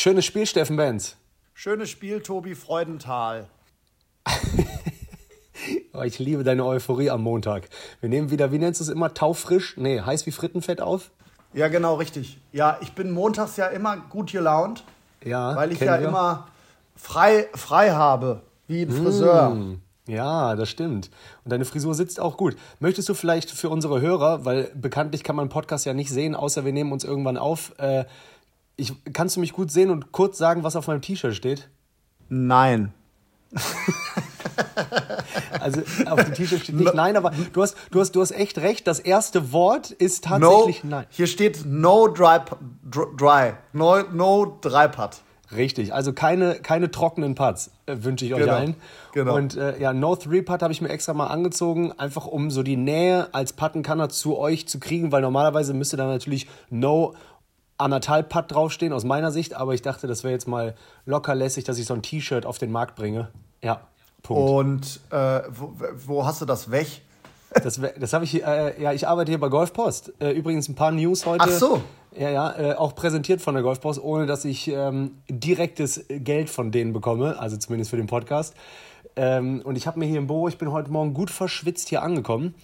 Schönes Spiel, Steffen Benz. Schönes Spiel, Tobi Freudenthal. Oh, ich liebe deine Euphorie am Montag. Wir nehmen wieder, wie nennst du es immer, taufrisch? Nee, heiß wie Frittenfett auf? Ja, genau, richtig. Ja, ich bin montags ja immer gut gelaunt, Ja. weil ich ja wir. immer frei, frei habe, wie ein Friseur. Hm, Ja, das stimmt. Und deine Frisur sitzt auch gut. Möchtest du vielleicht für unsere Hörer, weil bekanntlich kann man Podcast ja nicht sehen, außer wir nehmen uns irgendwann auf. Äh, ich, kannst du mich gut sehen und kurz sagen, was auf meinem T-Shirt steht? Nein. Also auf dem T-Shirt steht nicht nein, aber du hast, du, hast, du hast echt recht. Das erste Wort ist No, tatsächlich nein. hier steht no dry, dr- dry. No, no dry putt. Richtig, also keine, keine trockenen Putts äh, wünsche ich euch Genau, allen. genau. Und äh, ja, No Three Putt habe ich mir extra mal angezogen, einfach um so die Nähe als Puttenkanner zu euch zu kriegen, weil normalerweise müsste da natürlich No anderthalb Putt draufstehen aus meiner Sicht, aber ich dachte, das wäre jetzt mal locker lässig, dass ich so ein T-Shirt auf den Markt bringe. Ja, Punkt. Und äh, wo, wo hast du das weg? Das, das habe ich, äh, ja, ich arbeite hier bei Golfpost. Äh, übrigens ein paar News heute. Ach so. Ja, ja, äh, auch präsentiert von der Golfpost, ohne dass ich ähm, direktes Geld von denen bekomme, also zumindest für den Podcast. Ähm, und ich habe mir hier im Büro, ich bin heute Morgen gut verschwitzt hier angekommen.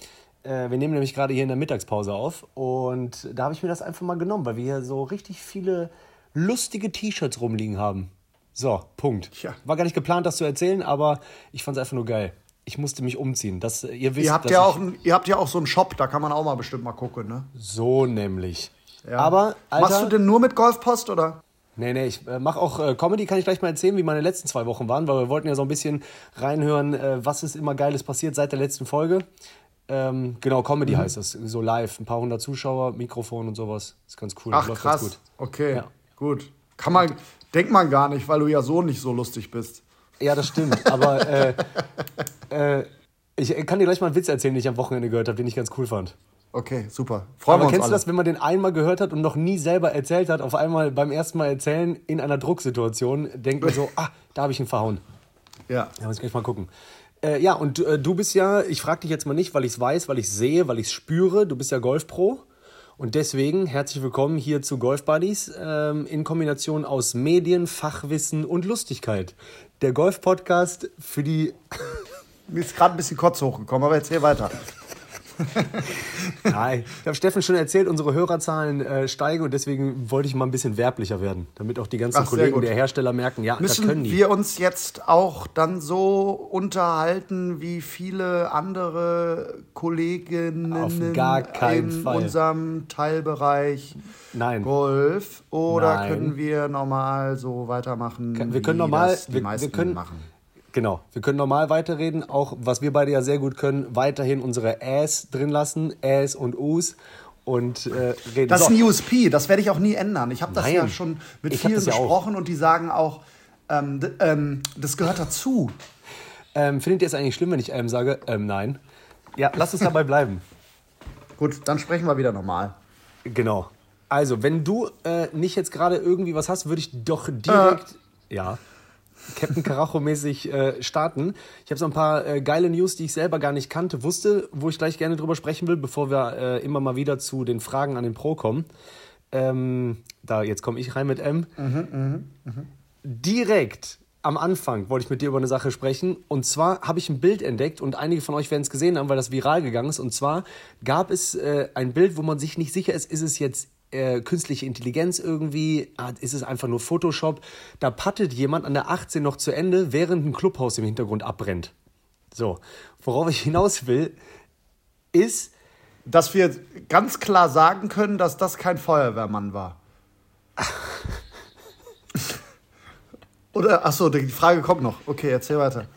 Äh, wir nehmen nämlich gerade hier in der Mittagspause auf. Und da habe ich mir das einfach mal genommen, weil wir hier so richtig viele lustige T-Shirts rumliegen haben. So, Punkt. Tja. War gar nicht geplant, das zu erzählen, aber ich fand es einfach nur geil. Ich musste mich umziehen. Das, äh, ihr wisst, Ihr habt, ja auch, ihr habt ja auch so einen Shop, da kann man auch mal bestimmt mal gucken, ne? So nämlich. Ja. Aber, Alter, Machst du denn nur mit Golfpost oder? Nee, nee, ich äh, mache auch äh, Comedy, kann ich gleich mal erzählen, wie meine letzten zwei Wochen waren, weil wir wollten ja so ein bisschen reinhören, äh, was ist immer Geiles passiert seit der letzten Folge. Ähm, genau, Comedy Mhm. heißt das, so live, ein paar hundert Zuschauer, Mikrofon und sowas. Ist ganz cool. Ach läuft krass. Ganz gut. Okay, Ja. gut. Kann man, denkt man gar nicht, weil du ja so nicht so lustig bist. Ja, das stimmt, aber äh, äh, ich kann dir gleich mal einen Witz erzählen, den ich am Wochenende gehört habe, den ich ganz cool fand. Okay, super. Freuen Aber wir uns kennst alle. du das, wenn man den einmal gehört hat und noch nie selber erzählt hat, auf einmal beim ersten Mal erzählen in einer Drucksituation, denkt man so, ah, da habe ich ihn verhauen. Ja. Ja, muss ich gleich mal gucken. Äh, ja, und äh, du bist ja, ich frage dich jetzt mal nicht, weil ich es weiß, weil ich es sehe, weil ich es spüre, du bist ja Golfpro. Und deswegen herzlich willkommen hier zu Golf Buddies ähm, in Kombination aus Medien, Fachwissen und Lustigkeit. Der Golf-Podcast für die. Mir ist gerade ein bisschen Kotz hochgekommen, aber erzähl weiter. Nein, ich habe Steffen schon erzählt, unsere Hörerzahlen äh, steigen und deswegen wollte ich mal ein bisschen werblicher werden, damit auch die ganzen Ach, Kollegen der Hersteller merken, ja, das können Müssen die. wir uns jetzt auch dann so unterhalten wie viele andere Kolleginnen Auf gar keinen in Fall. unserem Teilbereich Nein. Golf? Oder Nein. können wir normal so weitermachen? Wir können wie normal, wir, meisten wir können, machen? Genau, wir können normal weiterreden, auch was wir beide ja sehr gut können, weiterhin unsere Äs drin lassen, Äs und Us und äh, reden. Das ist ein USP, das werde ich auch nie ändern. Ich habe das Nein. ja schon mit Ich vielen das ja und die sagen auch, ähm, ähm, das gehört dazu. ähm, findet ihr es eigentlich schlimm, wenn ich ähm sage? Ähm, nein. Ja, lass es dabei bleiben. Gut, dann sprechen wir wieder normal. Genau. Also, wenn du äh, nicht jetzt gerade irgendwie was hast, würde ich doch direkt, ja, Captain Karacho-mäßig äh, starten. Ich habe so ein paar äh, geile News, die ich selber gar nicht kannte, wusste, wo ich gleich gerne drüber sprechen will, bevor wir äh, immer mal wieder zu den Fragen an den Pro kommen. Ähm, da, jetzt komme ich rein mit M. Direkt am Anfang wollte ich mit dir über eine Sache sprechen. Und zwar habe ich ein Bild entdeckt und einige von euch werden es gesehen haben, weil das viral gegangen ist. Und zwar gab es äh, ein Bild, wo man sich nicht sicher ist, ist es jetzt äh, künstliche Intelligenz irgendwie, ah, ist es einfach nur Photoshop. Da pattet jemand an der 18 noch zu Ende, während ein Clubhaus im Hintergrund abbrennt. So, worauf ich hinaus will, ist, Dass wir ganz klar sagen können, dass das kein Feuerwehrmann war. Oder, achso, die Frage kommt noch. Okay, erzähl weiter.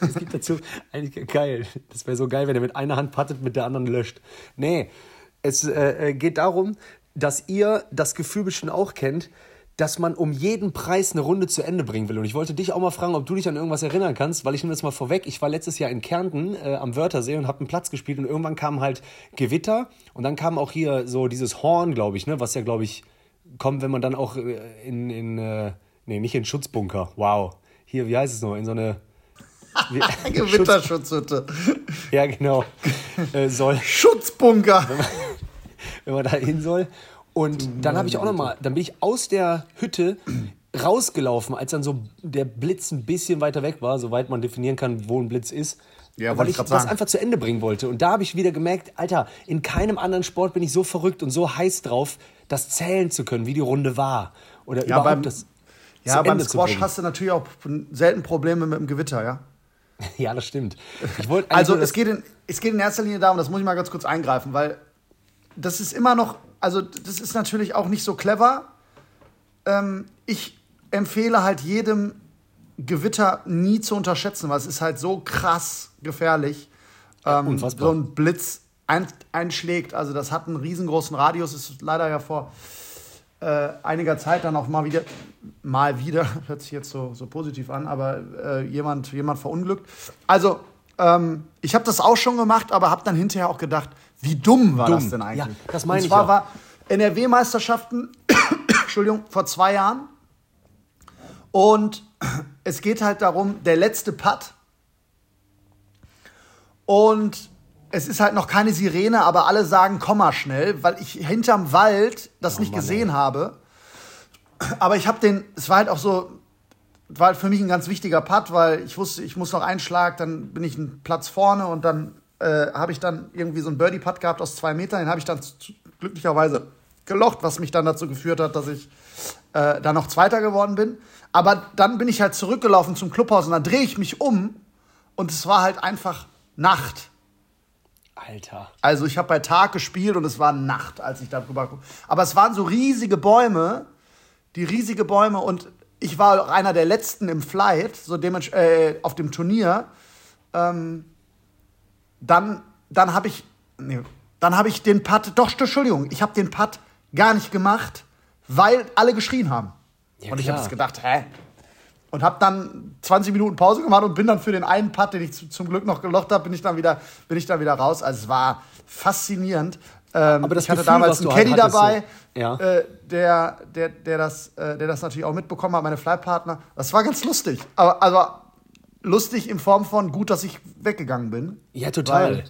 Es gibt dazu eigentlich geil. Das wäre so geil, wenn er mit einer Hand pattet, mit der anderen löscht. Nee, es äh, äh, geht darum, dass ihr das Gefühl bestimmt auch kennt, dass man um jeden Preis eine Runde zu Ende bringen will. Und ich wollte dich auch mal fragen, ob du dich an irgendwas erinnern kannst, weil ich nehme das mal vorweg. Ich war letztes Jahr in Kärnten äh, am Wörthersee und habe einen Platz gespielt und irgendwann kam halt Gewitter und dann kam auch hier so dieses Horn, glaube ich, ne, was ja, glaube ich, kommt, wenn man dann auch äh, in, in äh, nee, nicht in Schutzbunker. Wow. Hier, wie heißt es noch? In so eine Gewitterschutzhütte. ja, genau. Äh, soll, Schutzbunker. Wenn man da hin soll. Und dann habe ich auch noch mal, dann bin ich aus der Hütte rausgelaufen, als dann so der Blitz ein bisschen weiter weg war, soweit man definieren kann, wo ein Blitz ist. Ja, weil ich ich das sagen. einfach zu Ende bringen wollte. Und da habe ich wieder gemerkt, Alter, in keinem anderen Sport bin ich so verrückt und so heiß drauf, das zählen zu können, wie die Runde war. Oder Ja, überhaupt beim- das Ja, beim Ende Squash hast du natürlich auch selten Probleme mit dem Gewitter, ja? Ja, das stimmt. Also es geht, in, es geht in erster Linie darum, das muss ich mal ganz kurz eingreifen, weil das ist immer noch, also das ist natürlich auch nicht so clever. Ähm, ich empfehle halt jedem Gewitter nie zu unterschätzen, weil es ist halt so krass gefährlich. Ähm, unfassbar. so ein Blitz ein, einschlägt. Also das hat einen riesengroßen Radius, ist leider ja vor äh, einiger Zeit dann auch mal wieder, mal wieder, hört sich jetzt so, so positiv an, aber äh, jemand, jemand verunglückt. Also, ähm, ich habe das auch schon gemacht, aber habe dann hinterher auch gedacht, wie dumm war Dumm. das denn eigentlich? Ja, das meine Und ich zwar auch. war NRW-Meisterschaften, Entschuldigung, vor zwei Jahren. Und es geht halt darum, der letzte Putt. Und es ist halt noch keine Sirene, aber alle sagen, komm mal schnell, weil ich hinterm Wald das nicht Mann, gesehen habe. Aber ich habe den, es war halt auch so, war halt für mich ein ganz wichtiger Putt, weil ich wusste, ich muss noch einen Schlag, dann bin ich einen Platz vorne und dann äh, habe ich dann irgendwie so einen Birdie-Putt gehabt aus zwei Metern, den habe ich dann glücklicherweise gelocht, was mich dann dazu geführt hat, dass ich äh, da noch Zweiter geworden bin. Aber dann bin ich halt zurückgelaufen zum Clubhaus und dann drehe ich mich um und es war halt einfach Nacht. Alter. Also ich habe bei Tag gespielt und es war Nacht, als ich da drüber gucke. Aber es waren so riesige Bäume, die riesige Bäume und ich war auch einer der letzten im Flight, so äh, auf dem Turnier. Ähm, dann dann habe ich, nee, dann habe ich den Putt, doch, Entschuldigung, ich habe den Putt gar nicht gemacht, weil alle geschrien haben. Ja, und ich habe gedacht, hä? Und habe dann 20 Minuten Pause gemacht und bin dann für den einen Putt, den ich zu, zum Glück noch gelocht habe, bin ich dann wieder, bin ich dann wieder raus. Also es war faszinierend. Ähm, Aber das ich hatte Gefühl, damals einen halt Caddy dabei, so- ja. äh, der, der, der, das, äh, der das natürlich auch mitbekommen hat, meine Flightpartner. Das war ganz lustig. Aber also lustig in Form von gut, dass ich weggegangen bin. Ja, total. Weil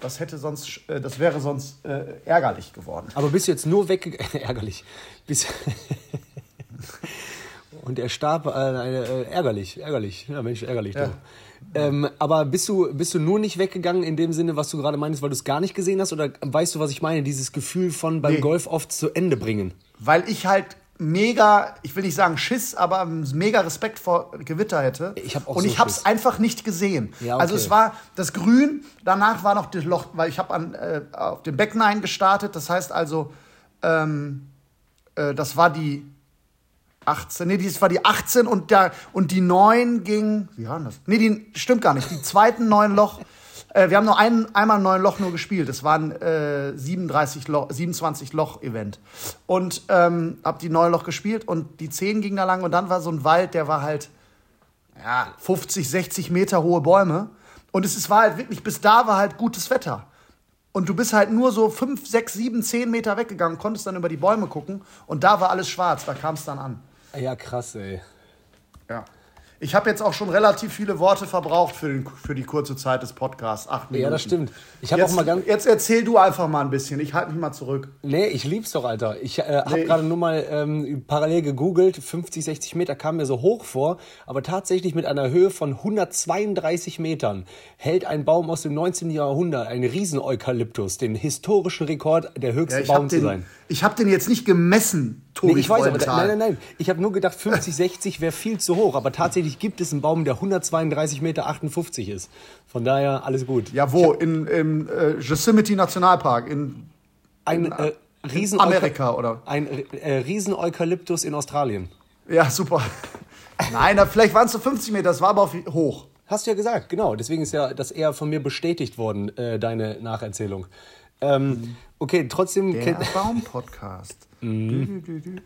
das hätte sonst, äh, das wäre sonst äh, ärgerlich geworden. Aber bist du jetzt nur weggegangen? Ärgerlich. Bist Und er starb, äh, äh, ärgerlich, ärgerlich. Ja, Mensch, ärgerlich. Ja. Ähm, aber bist du, bist du nur nicht weggegangen in dem Sinne, was du gerade meinst, weil du es gar nicht gesehen hast? Oder weißt du, was ich meine? Dieses Gefühl von beim Nee. Golf oft zu Ende bringen. Weil ich halt mega, ich will nicht sagen Schiss, aber mega Respekt vor Gewitter hätte. Ich hab auch Und so ich habe es einfach nicht gesehen. Ja, okay. Also es war das Grün, danach war noch das Loch, weil ich habe an äh, auf dem Becken gestartet. Das heißt also, ähm, äh, das war die 18, nee, das war die 18 und, der, und die 9 ging, wie war das? Nee, die stimmt gar nicht. Die zweiten neun Loch, äh, wir haben nur ein, einmal ein neun Loch nur gespielt. Es war ein äh, 37 Loch, 27 Loch Event. Und ähm, hab die neun Loch gespielt und die 10 ging da lang und dann war so ein Wald, der war halt ja, 50, 60 Meter hohe Bäume. Und es ist, war halt wirklich, bis da war halt gutes Wetter. Und du bist halt nur so 5, 6, 7, 10 Meter weggegangen, konntest dann über die Bäume gucken und da war alles schwarz, da kam es dann an. Ja, krass, ey. Ja. Ich habe jetzt auch schon relativ viele Worte verbraucht für, den, für die kurze Zeit des Podcasts. Acht Minuten. Ja, das stimmt. Ich habe auch Jetzt, mal ganz. jetzt erzähl du einfach mal ein bisschen. Ich halte mich mal zurück. Nee, ich lieb's doch, Alter. Ich äh, habe Nee, gerade nur mal ähm, parallel gegoogelt. 50, 60 Meter kam mir so hoch vor, aber tatsächlich mit einer Höhe von 132 Metern hält ein Baum aus dem 19. Jahrhundert, ein Rieseneukalyptus, den historischen Rekord, der höchste ich Baum habe zu den, sein. ich hab den jetzt nicht gemessen, Tobi Nee, ich weiß, aber nein, nein, nein. Ich habe nur gedacht, 50, 60 wäre viel zu hoch, aber tatsächlich gibt es einen Baum, der 132 Meter 58 ist. Von daher alles gut. Ja, wo? In, Im äh, Yosemite Nationalpark in Ein äh, Riesen Amerika, oder? Ein äh, Rieseneukalyptus in Australien. Ja, super. Nein, da, vielleicht waren es so 50 Meter, das war aber hoch. Hast du ja gesagt, genau. Deswegen ist ja das eher von mir bestätigt worden, äh, deine Nacherzählung. Ähm, okay, trotzdem, Der Baum-Podcast. Mhm.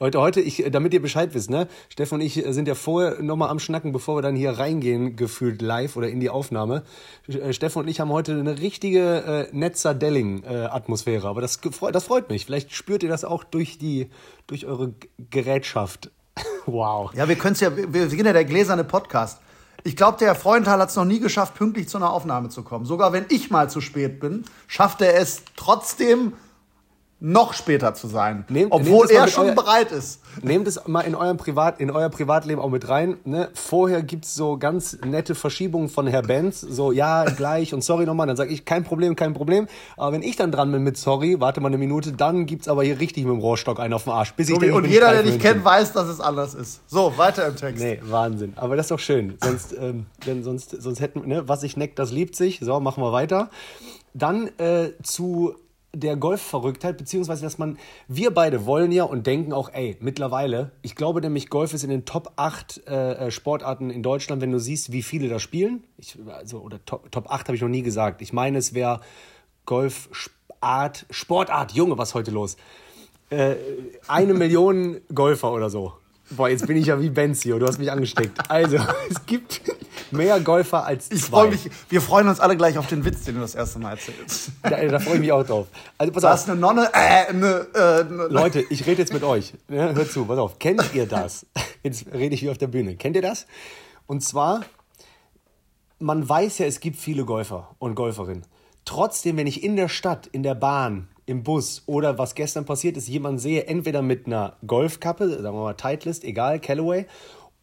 Leute, heute, ich, damit ihr Bescheid wisst, ne? Steffen und ich sind ja vorher nochmal am Schnacken, bevor wir dann hier reingehen, gefühlt live oder in die Aufnahme. Äh, Steffen und ich haben heute eine richtige äh, Netzer-Delling-Atmosphäre. Aber das, das freut mich. Vielleicht spürt ihr das auch durch, die, durch eure Gerätschaft. wow. Ja, wir können es ja, wir, wir sind ja der gläserne Podcast. Ich glaube, der Herr Freundthal hat es noch nie geschafft, pünktlich zu einer Aufnahme zu kommen. Sogar wenn ich mal zu spät bin, schafft er es trotzdem noch später zu sein. Nehmt- obwohl nehmt es er schon euer- bereit ist. Nehmt es mal in, eurem Privat, in euer Privatleben auch mit rein. Ne? Vorher gibt's so ganz nette Verschiebungen von Herr Benz. So, ja, gleich und sorry nochmal. Dann sage ich, kein Problem, kein Problem. Aber wenn ich dann dran bin mit sorry, warte mal eine Minute, dann gibt's aber hier richtig mit dem Rohrstock einen auf den Arsch. Bis ich den und jeder, der dich kennt, weiß, dass es anders ist. So, weiter im Text. Nee, Wahnsinn. Aber das ist doch schön. Sonst, ähm, denn sonst, sonst hätten, ne, was sich neckt, das liebt sich. So, machen wir weiter. Dann äh, zu der Golfverrücktheit, beziehungsweise, dass man, wir beide wollen ja und denken auch, ey, mittlerweile, ich glaube nämlich, Golf ist in den Top 8 äh, äh, Sportarten in Deutschland, wenn du siehst, wie viele da spielen. Ich, also, oder Top, Top 8 habe ich noch nie gesagt. Ich meine, es wäre Golfart, Sportart, Junge, was heute los? äh, eine Million Golfer oder so. Boah, jetzt bin ich ja wie Benzio, du hast mich angesteckt. Also, es gibt mehr Golfer als zwei. Ich freue mich, wir freuen uns alle gleich auf den Witz, den du das erste Mal erzählst. Da, da freue ich mich auch drauf. Also, pass Da auf, ist eine Nonne, äh, eine, äh, eine Leute, ich rede jetzt mit euch. Ja, hört zu, pass auf. Kennt ihr das? Jetzt rede ich wie auf der Bühne. Kennt ihr das? Und zwar, man weiß ja, es gibt viele Golfer und Golferinnen. Trotzdem, wenn ich in der Stadt, in der Bahn, im Bus oder was gestern passiert ist, jemanden sehe, entweder mit einer Golfkappe, sagen wir mal Titleist, egal, Callaway,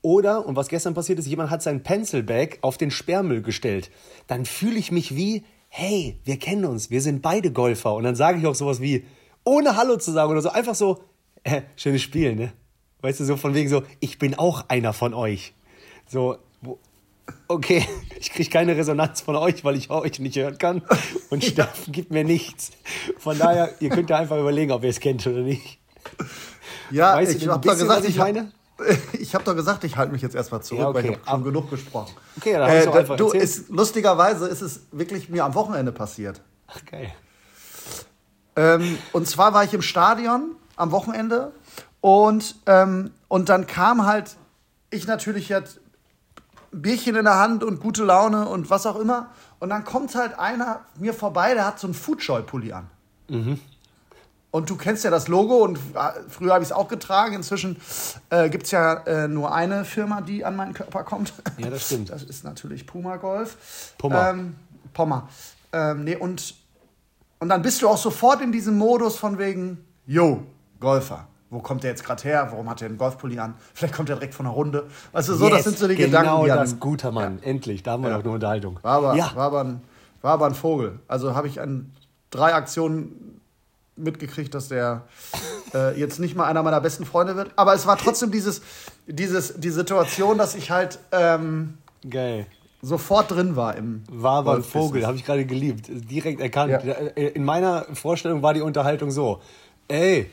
oder, und was gestern passiert ist, jemand hat sein Pencilbag auf den Sperrmüll gestellt, dann fühle ich mich wie, hey, wir kennen uns, wir sind beide Golfer. Und dann sage ich auch sowas wie, ohne Hallo zu sagen oder so, einfach so, äh, schönes Spiel, ne? Weißt du, so von wegen so, ich bin auch einer von euch. So, okay, ich kriege keine Resonanz von euch, weil ich euch nicht hören kann. Und Steffen gibt mir nichts. Von daher, ihr könnt ja einfach überlegen, ob ihr es kennt oder nicht. Ja, Weißt du ich habe doch gesagt, was ich meine? Ich habe doch gesagt, ich halte mich jetzt erstmal zurück, Ja, okay. weil ich habe schon genug gesprochen. Okay, dann doch da- einfach du, ist, lustigerweise ist es wirklich mir am Wochenende passiert. Ach, geil. Ähm, und zwar war ich im Stadion am Wochenende und, ähm, und dann kam halt, ich natürlich jetzt Bierchen in der Hand und gute Laune und was auch immer. Und dann kommt halt einer mir vorbei, der hat so einen Foodjoy-Pulli an. Und du kennst ja das Logo und äh, früher habe ich es auch getragen. Inzwischen äh, gibt es ja äh, nur eine Firma, die an meinen Körper kommt. Ja, das stimmt. Das ist natürlich Puma Golf. Puma. Ähm, Pommer. Ähm, nee, und, und dann bist du auch sofort in diesem Modus von wegen, yo, Golfer. Wo kommt der jetzt gerade her? Warum hat er einen Golfpulli an? Vielleicht kommt er direkt von der Runde. Weißt du, so, das Yes, sind so die genau Gedanken, die das, guter Mann. Endlich, da haben wir Ja. noch eine Unterhaltung. war aber, ja, war, aber ein, war aber ein Vogel. Also habe ich an drei Aktionen mitgekriegt, dass der äh, jetzt nicht mal einer meiner besten Freunde wird. Aber es war trotzdem dieses, dieses, die Situation, dass ich halt ähm, geil. sofort drin war im War aber ein. Vogel, habe ich gerade geliebt. Direkt erkannt. Ja. In meiner Vorstellung war die Unterhaltung so: Ey,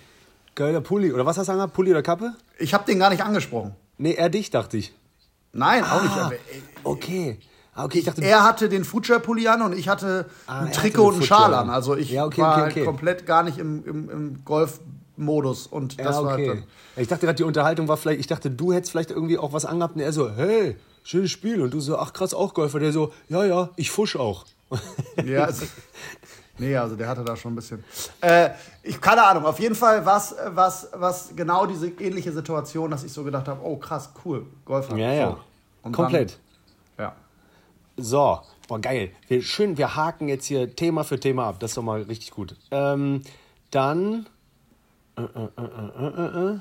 geiler Pulli. Oder was hast du gesagt? Pulli oder Kappe? Ich habe den gar nicht angesprochen. Nee, er dich, dachte ich. Nein, auch nicht. Ah, Aber, okay. Ah, okay, ich dachte, Er hatte den Future-Pulli an und ich hatte Ah, ein Trikot und einen Schal an. Also ich Ja, okay, war okay, halt okay. komplett gar nicht im, im, im Golf-Modus. Und das ja, war halt dann. Ich dachte gerade, die Unterhaltung war vielleicht, ich dachte, du hättest vielleicht irgendwie auch was angehabt und er so, hey, schönes Spiel. Und du so, ach krass, auch Golfer. Der so, ja, ja, ich fusch auch. Ja, nee, also der hatte da schon ein bisschen. Äh, ich keine Ahnung. Auf jeden Fall was was was genau diese ähnliche Situation, dass ich so gedacht habe, oh krass, cool, Golfer. Ja, ja. So. Komplett. Dann, ja. So, boah, geil. Wir, schön, wir haken jetzt hier Thema für Thema ab. Das ist doch mal richtig gut. Ähm, dann. Äh, äh, äh, äh, äh, äh.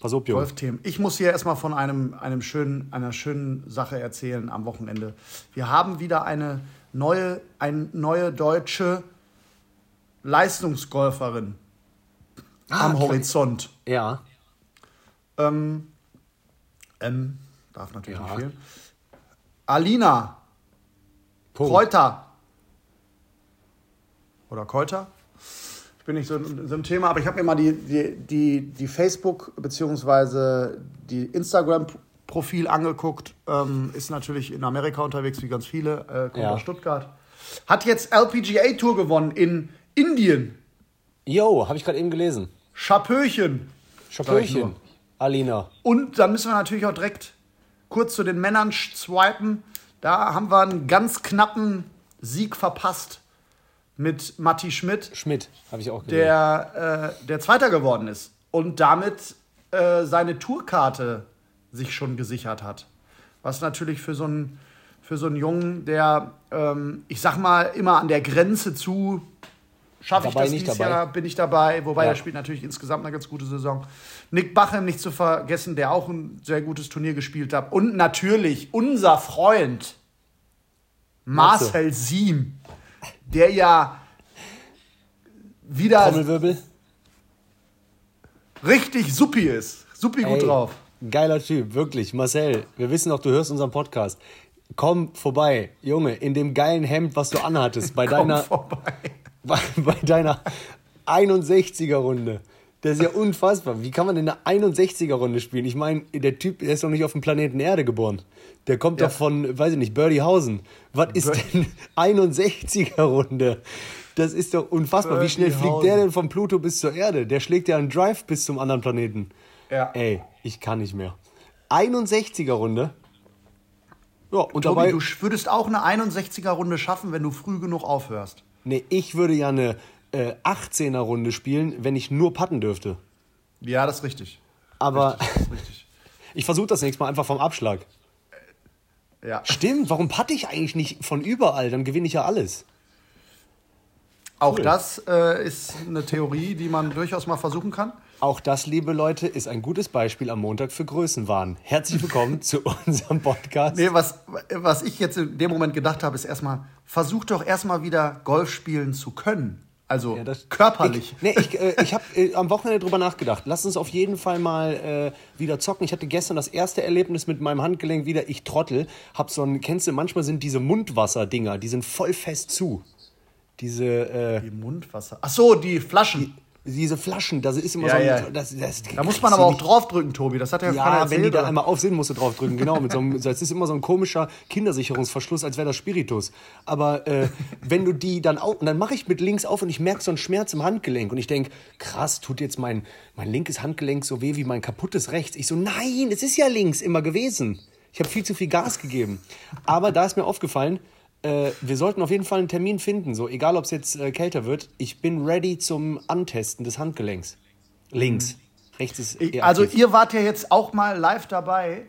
Pass auf, Junge. Golfthemen. Ich muss hier erstmal von einem, einem schönen, einer schönen Sache erzählen am Wochenende. Wir haben wieder eine neue, eine neue deutsche Leistungsgolferin am klar. Horizont. Ja. Ähm, M, darf natürlich Ja. nicht fehlen. Alina Punkt. Kräuter. Oder Kräuter? Ich bin nicht so so Thema, aber ich habe mir mal die, die, die, die Facebook- bzw. die Instagram-Profil angeguckt. Ähm, ist natürlich in Amerika unterwegs, wie ganz viele. Äh, kommt Ja. aus Stuttgart. Hat jetzt LPGA-Tour gewonnen in Indien. Yo, habe ich gerade eben gelesen. Schapöchen. nur. Alina. Und dann müssen wir natürlich auch direkt kurz zu den Männern swipen. Da haben wir einen ganz knappen Sieg verpasst mit Matti Schmidt, Schmidt, habe ich auch gelesen. der, äh, der Zweiter geworden ist und damit äh, seine Tourkarte sich schon gesichert hat. Was natürlich für so einen, für so einen Jungen, der, ähm, ich sag mal, immer an der Grenze zu Schaffe ich das nicht dieses dabei. Jahr, bin ich dabei. Wobei Ja. er spielt natürlich insgesamt eine ganz gute Saison. Nick Bachem nicht zu vergessen, der auch ein sehr gutes Turnier gespielt hat. Und natürlich unser Freund Matze. Marcel Siem, der ja wieder richtig suppi ist. Suppi gut Ey, drauf. Geiler Typ, wirklich. Marcel, wir wissen doch, du hörst unseren Podcast. Komm vorbei, Junge, in dem geilen Hemd, was du anhattest, bei Komm deiner, vorbei. bei, bei deiner 61er-Runde. Das ist ja unfassbar. Wie kann man denn eine 61er-Runde spielen? Ich meine, der Typ, der ist doch nicht auf dem Planeten Erde geboren. Der kommt Ja. doch von, weiß ich nicht, Birdie-Hausen. Was ist denn 61er-Runde? Das ist doch unfassbar. Wie schnell fliegt der denn von Pluto bis zur Erde? Der schlägt ja einen Drive bis zum anderen Planeten. Ja. Ey, ich kann nicht mehr. 61er-Runde. Ja, und Tobi, dabei. du würdest auch eine 61er-Runde schaffen, wenn du früh genug aufhörst. Nee, ich würde ja eine äh, 18er-Runde spielen, wenn ich nur patten dürfte. Ja, das ist richtig. Aber Das ist richtig. ich versuche das nächste Mal einfach vom Abschlag. Ja. Stimmt, warum patte ich eigentlich nicht von überall? Dann gewinne ich ja alles. Auch Cool. das äh, ist eine Theorie, die man durchaus mal versuchen kann. Auch das, liebe Leute, ist ein gutes Beispiel am Montag für Größenwahn. Herzlich willkommen zu unserem Podcast. Nee, was, was ich jetzt in dem Moment gedacht habe, ist erstmal, versuch doch erstmal wieder Golf spielen zu können. Also Ja, das- körperlich. Ich, nee, ich, äh, ich habe äh, am Wochenende drüber nachgedacht. Lass uns auf jeden Fall mal äh, wieder zocken. Ich hatte gestern das erste Erlebnis mit meinem Handgelenk wieder. Ich trottel. Hab so ein, kennst du, manchmal sind diese Mundwasserdinger, die sind voll fest zu. Diese, äh, Die Mundwasser. Ach so, die Flaschen. Diese Flaschen, das ist immer Ja, so ein, ja. das, das, Da muss man aber auch draufdrücken, Tobi. Das hat ja, keiner Ja, erzählt. wenn die dann oder? einmal auf sind, musst du drauf drücken. Genau, mit so einem, das ist immer so ein komischer Kindersicherungsverschluss, als wäre das Spiritus. Aber äh, wenn du die dann auf, und dann mache ich mit links auf und ich merke so einen Schmerz im Handgelenk und ich denke, krass, tut jetzt mein, mein linkes Handgelenk so weh wie mein kaputtes rechts. Ich so, nein, es ist ja links immer gewesen. Ich habe viel zu viel Gas gegeben. Aber da ist mir aufgefallen, äh, wir sollten auf jeden Fall einen Termin finden, so egal ob es jetzt äh, kälter wird. Ich bin ready zum Antesten des Handgelenks. Links. Rechts ist Ich, also aktiv. ihr wart ja jetzt auch mal live dabei.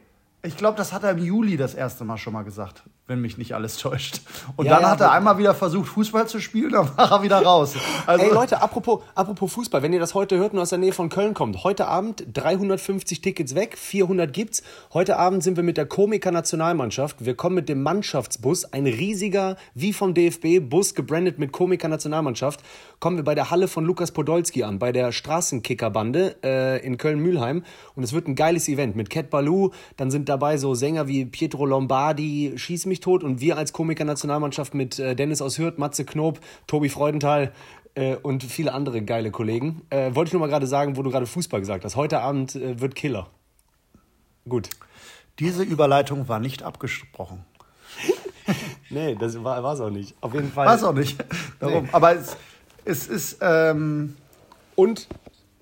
Ich glaube, das hat er im Juli das erste Mal schon mal gesagt, wenn mich nicht alles täuscht. Und Ja, dann ja, hat er einmal wieder versucht, Fußball zu spielen, dann war er wieder raus. Also, Ey Leute, apropos, apropos Fußball, wenn ihr das heute hört und aus der Nähe von Köln kommt, heute Abend 350 Tickets weg, 400 gibt's. Heute Abend sind wir mit der Komiker-Nationalmannschaft. Wir kommen mit dem Mannschaftsbus, ein riesiger, wie vom DFB, Bus gebrandet mit Komiker-Nationalmannschaft. Kommen wir bei der Halle von Lukas Podolski an, bei der Straßenkickerbande äh, in Köln-Mühlheim. Und es wird ein geiles Event mit Cat Baloo. Dann sind dabei so Sänger wie Pietro Lombardi, Schieß mich tot. Und wir als Komiker-Nationalmannschaft mit äh, Dennis aus Hürth, Matze Knob, Tobi Freudenthal äh, und viele andere geile Kollegen. Äh, wollte ich nur mal gerade sagen, wo du gerade Fußball gesagt hast. Heute Abend äh, wird Killer. Gut. diese Überleitung war nicht abgesprochen. Nee, das war es auch nicht. Auf jeden Fall. Weiß auch nicht. Darum. Nee. Aber es, es ist. Ähm, Und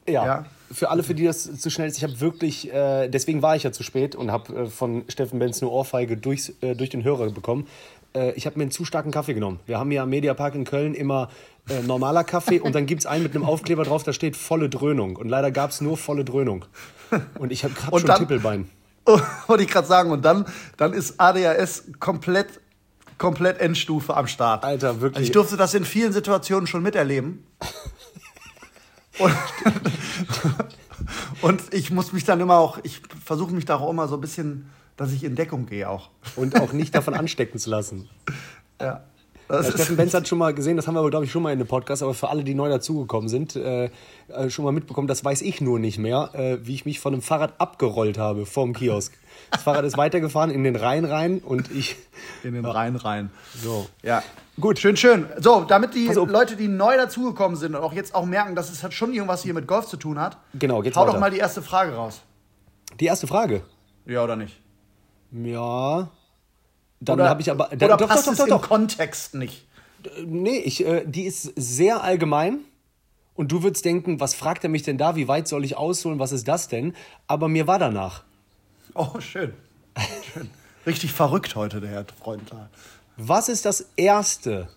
ja, Ja. Für alle, für die das zu schnell ist, ich habe wirklich, äh, deswegen war ich ja zu spät und habe äh, von Steffen Benz eine Ohrfeige durchs, äh, durch den Hörer bekommen. Äh, ich habe mir einen zu starken Kaffee genommen. Wir haben ja am Mediapark in Köln immer äh, normaler Kaffee und dann gibt es einen mit einem Aufkleber drauf, da steht volle Dröhnung. Und leider gab es nur volle Dröhnung. Und ich habe gerade schon dann- Tippelbein. wollte ich gerade sagen. Und dann, dann ist ADHS komplett, komplett Endstufe am Start. Alter, wirklich. Also ich durfte das in vielen Situationen schon miterleben. Und ich muss mich dann immer auch, ich versuche mich da auch immer so ein bisschen, dass ich in Deckung gehe auch. Und auch nicht davon anstecken zu lassen. Ja. Das Steffen Benz hat schon mal gesehen, das haben wir aber, glaube ich, schon mal in dem Podcast, aber für alle, die neu dazugekommen sind, äh, äh, schon mal mitbekommen, das weiß ich nur nicht mehr, äh, wie ich mich von einem Fahrrad abgerollt habe vorm Kiosk. Das Fahrrad ist weitergefahren in den Rhein rein und ich. in den Rhein rein. So. Ja. Gut, schön, schön. So, damit die. Leute, die neu dazugekommen sind und auch jetzt auch merken, dass es halt schon irgendwas hier mit Golf zu tun hat, Genau, geht's hau weiter. doch mal die erste Frage raus. Die erste Frage. Ja oder nicht? Ja. Dann Oder, habe ich aber. oder Dann, doch, passt doch, es doch, im doch, doch. Kontext nicht? Nee, ich, äh, die ist sehr allgemein. Und du würdest denken, was fragt er mich denn da? Wie weit soll ich ausholen? Was ist das denn? Aber mir war danach. Oh, schön. schön. Richtig verrückt heute, der Herr Freundthal. Was ist das Erste,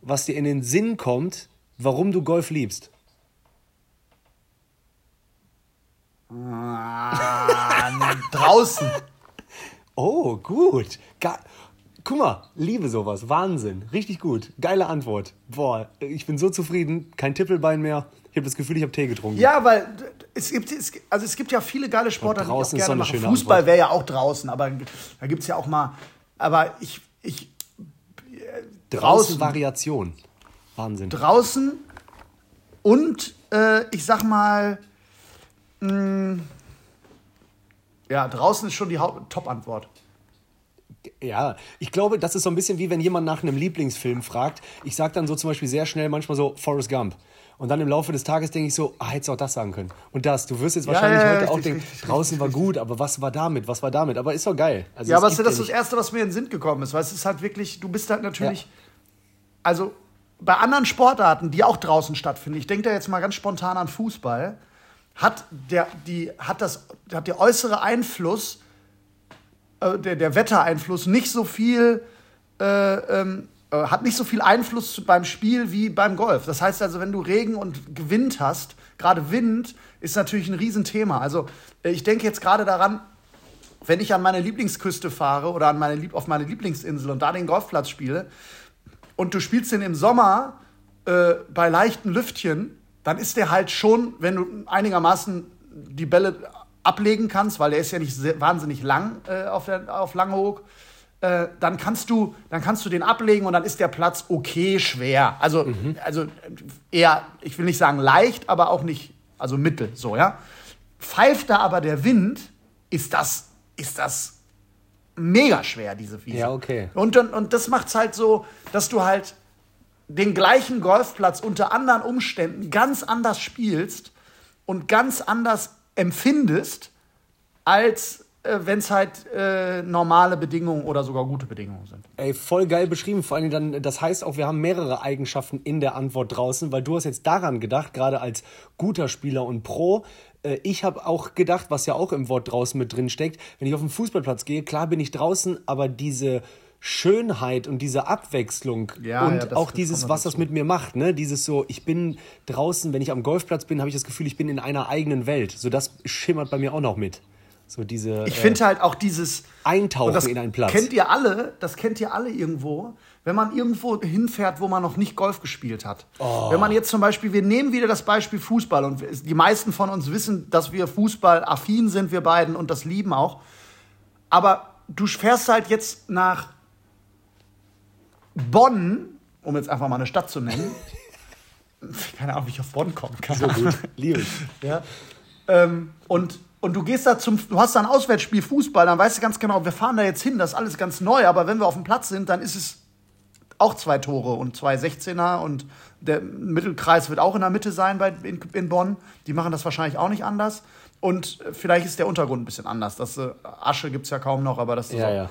was dir in den Sinn kommt, warum du Golf liebst? Ah, draußen. Oh, gut. Ga Guck mal, liebe sowas. Wahnsinn. Richtig gut. Geile Antwort. Boah, ich bin so zufrieden. Kein Tippelbein mehr. Ich habe das Gefühl, ich habe Tee getrunken. Ja, weil es gibt, es, also es gibt ja viele geile Sportarten, die ich auch so gerne eine mache. schöne Fußball wäre ja auch draußen, aber da gibt es ja auch mal. Aber ich, ich Draußen draußen. Variation. Wahnsinn. draußen und äh, ich sag mal, mh, ja, draußen ist schon die Top-Antwort. Ja, ich glaube, das ist so ein bisschen wie wenn jemand nach einem Lieblingsfilm fragt. Ich sage dann so zum Beispiel sehr schnell manchmal so Forrest Gump. Und dann im Laufe des Tages denke ich so, ah, hättest du auch das sagen können. Und das, du wirst jetzt Ja, wahrscheinlich ja, ja, heute auch denken, draußen war gut, aber was war damit, was war damit? Aber ist doch geil. Also Ja, aber das gibt ist das Erste, was mir in den Sinn gekommen ist, weil es ist halt wirklich, du bist halt natürlich, also bei anderen Sportarten, die auch draußen stattfinden, ich denke da jetzt mal ganz spontan an Fußball, hat der, die, hat das, hat der äußere Einfluss, äh, der, der Wettereinfluss nicht so viel, äh, ähm, äh, hat nicht so viel Einfluss beim Spiel wie beim Golf. Das heißt also, wenn du Regen und Wind hast, gerade Wind ist natürlich ein Riesenthema. Also äh, ich denke jetzt gerade daran, wenn ich an meine Lieblingsküste fahre oder an meine auf meine Lieblingsinsel und da den Golfplatz spiele und du spielst den im Sommer äh, bei leichten Lüftchen, dann ist der halt schon, wenn du einigermaßen die Bälle ablegen kannst, weil der ist ja nicht wahnsinnig lang äh, auf, der, auf Langhoek, äh, dann kannst du, dann kannst du den ablegen und dann ist der Platz okay schwer. Also, also eher, ich will nicht sagen leicht, aber auch nicht, also mittel, so, ja. Pfeift da aber der Wind, ist das, ist das mega schwer, diese Wiese. Ja, okay. Und, dann, und das macht's halt so, dass du halt den gleichen Golfplatz unter anderen Umständen ganz anders spielst und ganz anders empfindest, als äh, wenn es halt äh, normale Bedingungen oder sogar gute Bedingungen sind. Ey, voll geil beschrieben. Vor allem dann, das heißt auch, wir haben mehrere Eigenschaften in der Antwort draußen, weil du hast jetzt daran gedacht, gerade als guter Spieler und Pro. Äh, Ich habe auch gedacht, was ja auch im Wort draußen mit drin steckt, wenn ich auf den Fußballplatz gehe, klar bin ich draußen, aber diese Schönheit und diese Abwechslung Ja, und ja, auch dieses, was das mit mir macht, ne? Dieses so, ich bin draußen, wenn ich am Golfplatz bin, habe ich das Gefühl, ich bin in einer eigenen Welt. So das schimmert bei mir auch noch mit. So diese Ich äh, finde halt auch dieses Eintauchen in einen Platz. Kennt ihr alle? Das kennt ihr alle irgendwo, wenn man irgendwo hinfährt, wo man noch nicht Golf gespielt hat. Oh. Wenn man jetzt zum Beispiel, wir nehmen wieder das Beispiel Fußball und die meisten von uns wissen, dass wir Fußball affin sind, wir beiden und das lieben auch. Aber du fährst halt jetzt nach Bonn, um jetzt einfach mal eine Stadt zu nennen. Keine Ahnung, wie ich auf Bonn kommen kann. so gut. Liebe ich. Ja. Ähm, und, und du gehst da zum, du hast da ein Auswärtsspiel Fußball, dann weißt du ganz genau, wir fahren da jetzt hin, das ist alles ganz neu, aber wenn wir auf dem Platz sind, dann ist es auch zwei Tore und zwei 16er und der Mittelkreis wird auch in der Mitte sein bei, in, in Bonn. Die machen das wahrscheinlich auch nicht anders. Und vielleicht ist der Untergrund ein bisschen anders. Das, äh, Asche gibt es ja kaum noch, aber das ist Ja, auch. ja.